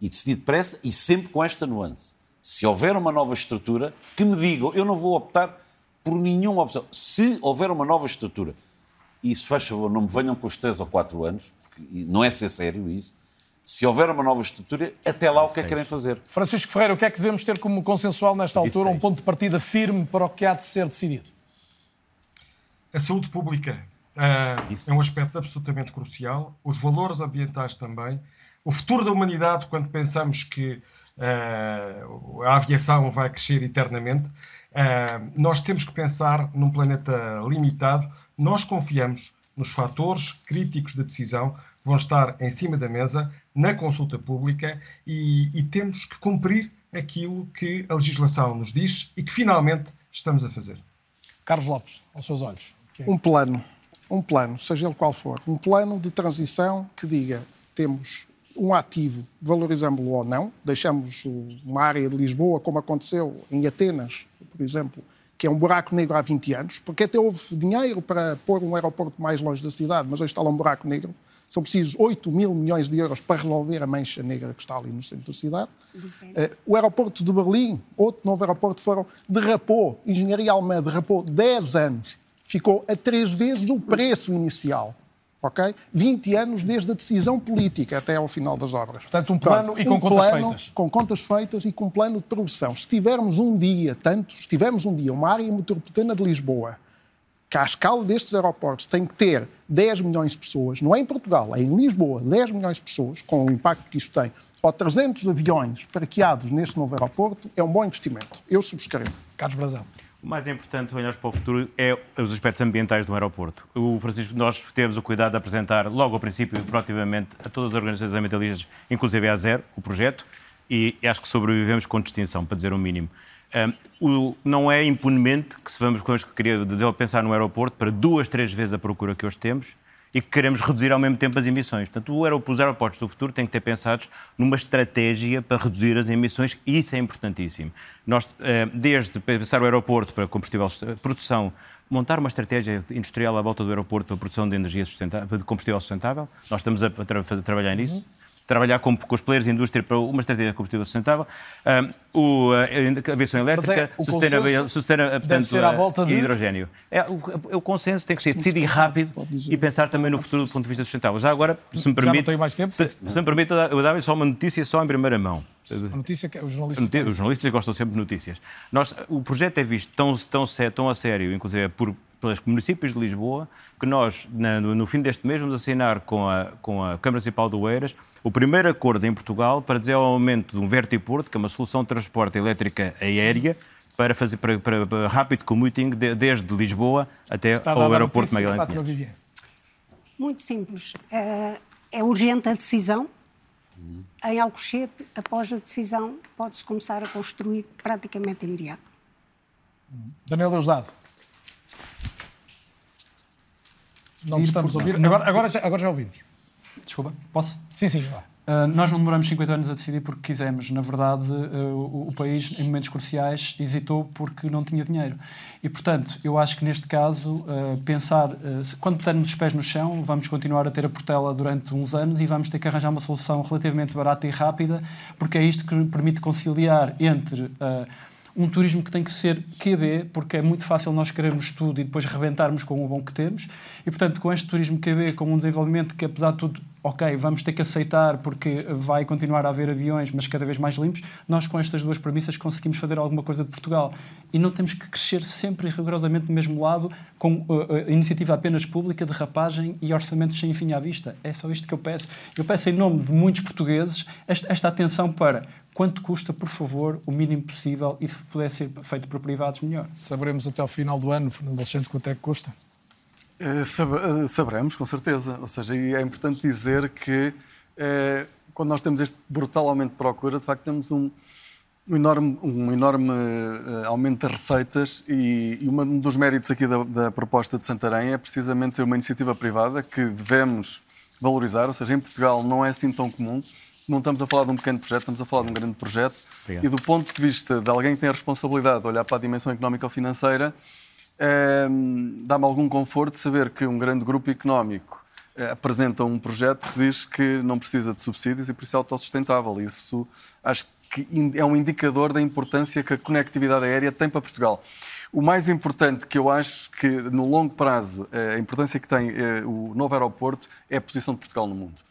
E decidir depressa e sempre com esta nuance. Se houver uma nova estrutura, que me digam, eu não vou optar por nenhuma opção. Se houver uma nova estrutura, e se faz favor, não me venham com os 3 ou 4 anos, porque não é ser sério isso. Se houver uma nova estrutura, até lá o que é que querem fazer? Francisco Ferreira, o que é que devemos ter como consensual nesta altura, um ponto de partida firme para o que há de ser decidido? A saúde pública ah, é um aspecto absolutamente crucial, os valores ambientais também, o futuro da humanidade, quando pensamos que ah, a aviação vai crescer eternamente, ah, nós temos que pensar num planeta limitado. Nós confiamos nos fatores críticos de decisão que vão estar em cima da mesa na consulta pública e, e temos que cumprir aquilo que a legislação nos diz e que finalmente estamos a fazer. Carlos Lopes, aos seus olhos. é? um plano, um plano, seja ele qual for, um plano de transição que diga temos um ativo, valorizamos-lo ou não, deixamos o- uma área de Lisboa, como aconteceu em Atenas, por exemplo, que é um buraco negro há 20 anos, porque até houve dinheiro para pôr um aeroporto mais longe da cidade, mas hoje está lá um buraco negro. São precisos 8 mil milhões de euros para resolver a mancha negra que está ali no centro da cidade. Eh, o aeroporto de Berlim, outro novo aeroporto, foram, derrapou, Engenharia Alemã derrapou 10 anos, ficou a três vezes o preço inicial. Ok? 20 anos desde a decisão política até ao final das obras. Portanto, um plano e com contas plano feitas. Com contas feitas e com um plano de produção. Se tivermos um dia, tanto, se tivermos um dia uma área metropolitana de Lisboa que à escala destes aeroportos tem que ter 10 milhões de pessoas, não é em Portugal, é em Lisboa, 10 milhões de pessoas, com o impacto que isto tem, ou 300 aviões parqueados neste novo aeroporto, é um bom investimento. Eu subscrevo. Carlos Brazão. O mais importante, olhar para o futuro, é os aspectos ambientais do aeroporto. O Francisco, nós temos o cuidado de apresentar logo ao princípio, proativamente, a todas as organizações ambientalistas, inclusive a zero, o projeto, e acho que sobrevivemos com distinção, para dizer o mínimo. Um, o, não é impunemente que se vamos, como eu queria dizer, pensar no aeroporto para duas, três vezes a procura que hoje temos e que queremos reduzir ao mesmo tempo as emissões. Portanto, os aeroportos do futuro têm que ter pensados numa estratégia para reduzir as emissões e isso é importantíssimo. Nós, eh, desde pensar o aeroporto para combustível, produção, montar uma estratégia industrial à volta do aeroporto para a produção de energia sustentável, de combustível sustentável, nós estamos a, tra a trabalhar nisso trabalhar com, com os players da indústria para uma estratégia de combustível sustentável, um, o, a aviação elétrica, é, sustentável, sustentável, à volta de- hidrogênio. É, o, o consenso tem que ser decidir rápido e pensar também no futuro do ponto de vista sustentável. Já agora, se me permite, tenho mais tempo. se, se me permite, eu dava só uma notícia só em primeira mão. A notícia que os jornalistas... Noti- Os jornalistas gostam sempre de notícias. Nós, o projeto é visto tão, tão, tão a sério, inclusive por, pelos municípios de Lisboa, que nós, na- no, no fim deste mês, vamos assinar com a, com a Câmara Municipal de Oeiras o primeiro acordo em Portugal para dizer ao aumento de um vertiporto, que é uma solução de transporte elétrica aérea, para fazer para, para- para rápido commuting de- desde Lisboa até ao aeroporto notícia, Magalhães. Muito simples. Eh, É urgente a decisão. Em Alcochete, após a decisão, pode-se começar a construir praticamente imediato. Daniel Deusdado. Não estamos a ouvir. Agora, agora, já, agora já ouvimos. Desculpa, posso? Sim, sim. vá. Uh, nós não demoramos 50 anos a decidir porque quisemos. Na verdade, uh, o, o, país, em momentos cruciais, hesitou porque não tinha dinheiro. E, portanto, eu acho que neste caso, uh, pensar, quando pusermos os pés no chão, vamos continuar a ter a Portela durante uns anos e vamos ter que arranjar uma solução relativamente barata e rápida, porque é isto que permite conciliar entre um turismo que tem que ser QB, porque é muito fácil nós querermos tudo e depois rebentarmos com o bom que temos. E, portanto, com este turismo QB, com um desenvolvimento que, apesar de tudo, ok, vamos ter que aceitar porque vai continuar a haver aviões, mas cada vez mais limpos, nós com estas duas premissas conseguimos fazer alguma coisa de Portugal. E não temos que crescer sempre e rigorosamente do mesmo lado, com uh, iniciativa apenas pública, de rapagem e orçamentos sem fim à vista. É só isto que eu peço. Eu peço, em nome de muitos portugueses, esta, esta atenção para quanto custa, por favor, o mínimo possível e se puder ser feito por privados, melhor. Saberemos até ao final do ano, Fernando Alexandre, quanto é que custa? Eh, eh, saberemos, com certeza. Ou seja, é importante dizer que é, quando nós temos este brutal aumento de procura, de facto temos um, um enorme, um enorme aumento de receitas e, e um dos méritos aqui da, da, proposta de Santarém é precisamente ser uma iniciativa privada que devemos valorizar, ou seja, em Portugal não é assim tão comum não estamos a falar de um pequeno projeto, estamos a falar de um grande projeto. Obrigado. E do ponto de vista de alguém que tem a responsabilidade de olhar para a dimensão económica ou financeira, eh, dá-me algum conforto saber que um grande grupo económico eh, apresenta um projeto que diz que não precisa de subsídios e por isso é autossustentável. Isso acho que é um indicador da importância que a conectividade aérea tem para Portugal. O mais importante que eu acho que no longo prazo eh, a importância que tem eh, o novo aeroporto é a posição de Portugal no mundo.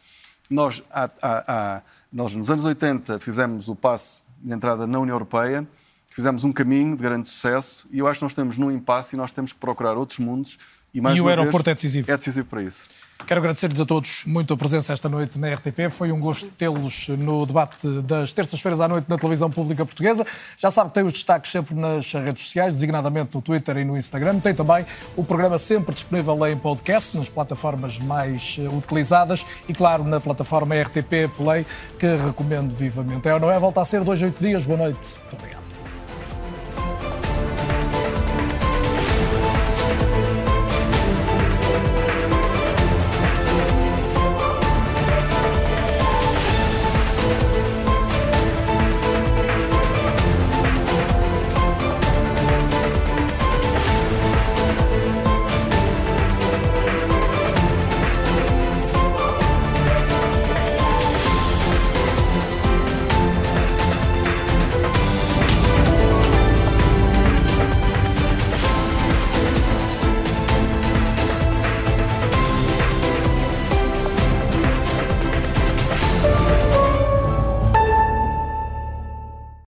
Nós, há, há, há, nós, nos anos 80, fizemos o passo de entrada na União Europeia, fizemos um caminho de grande sucesso e eu acho que nós estamos num impasse e nós temos que procurar outros mundos. E, mais e o aeroporto vez, é decisivo. É decisivo para isso. Quero agradecer-lhes a todos muito a presença esta noite na RTP. Foi um gosto tê-los no debate das terças-feiras à noite na televisão pública portuguesa. Já sabe que tem os destaques sempre nas redes sociais, designadamente no Twitter e no Instagram. Tem também o programa sempre disponível em podcast, nas plataformas mais eh, utilizadas e, claro, na plataforma RTP Play, que recomendo vivamente. É ou não é? Volta a ser dois, oito dias. Boa noite. Muito obrigado.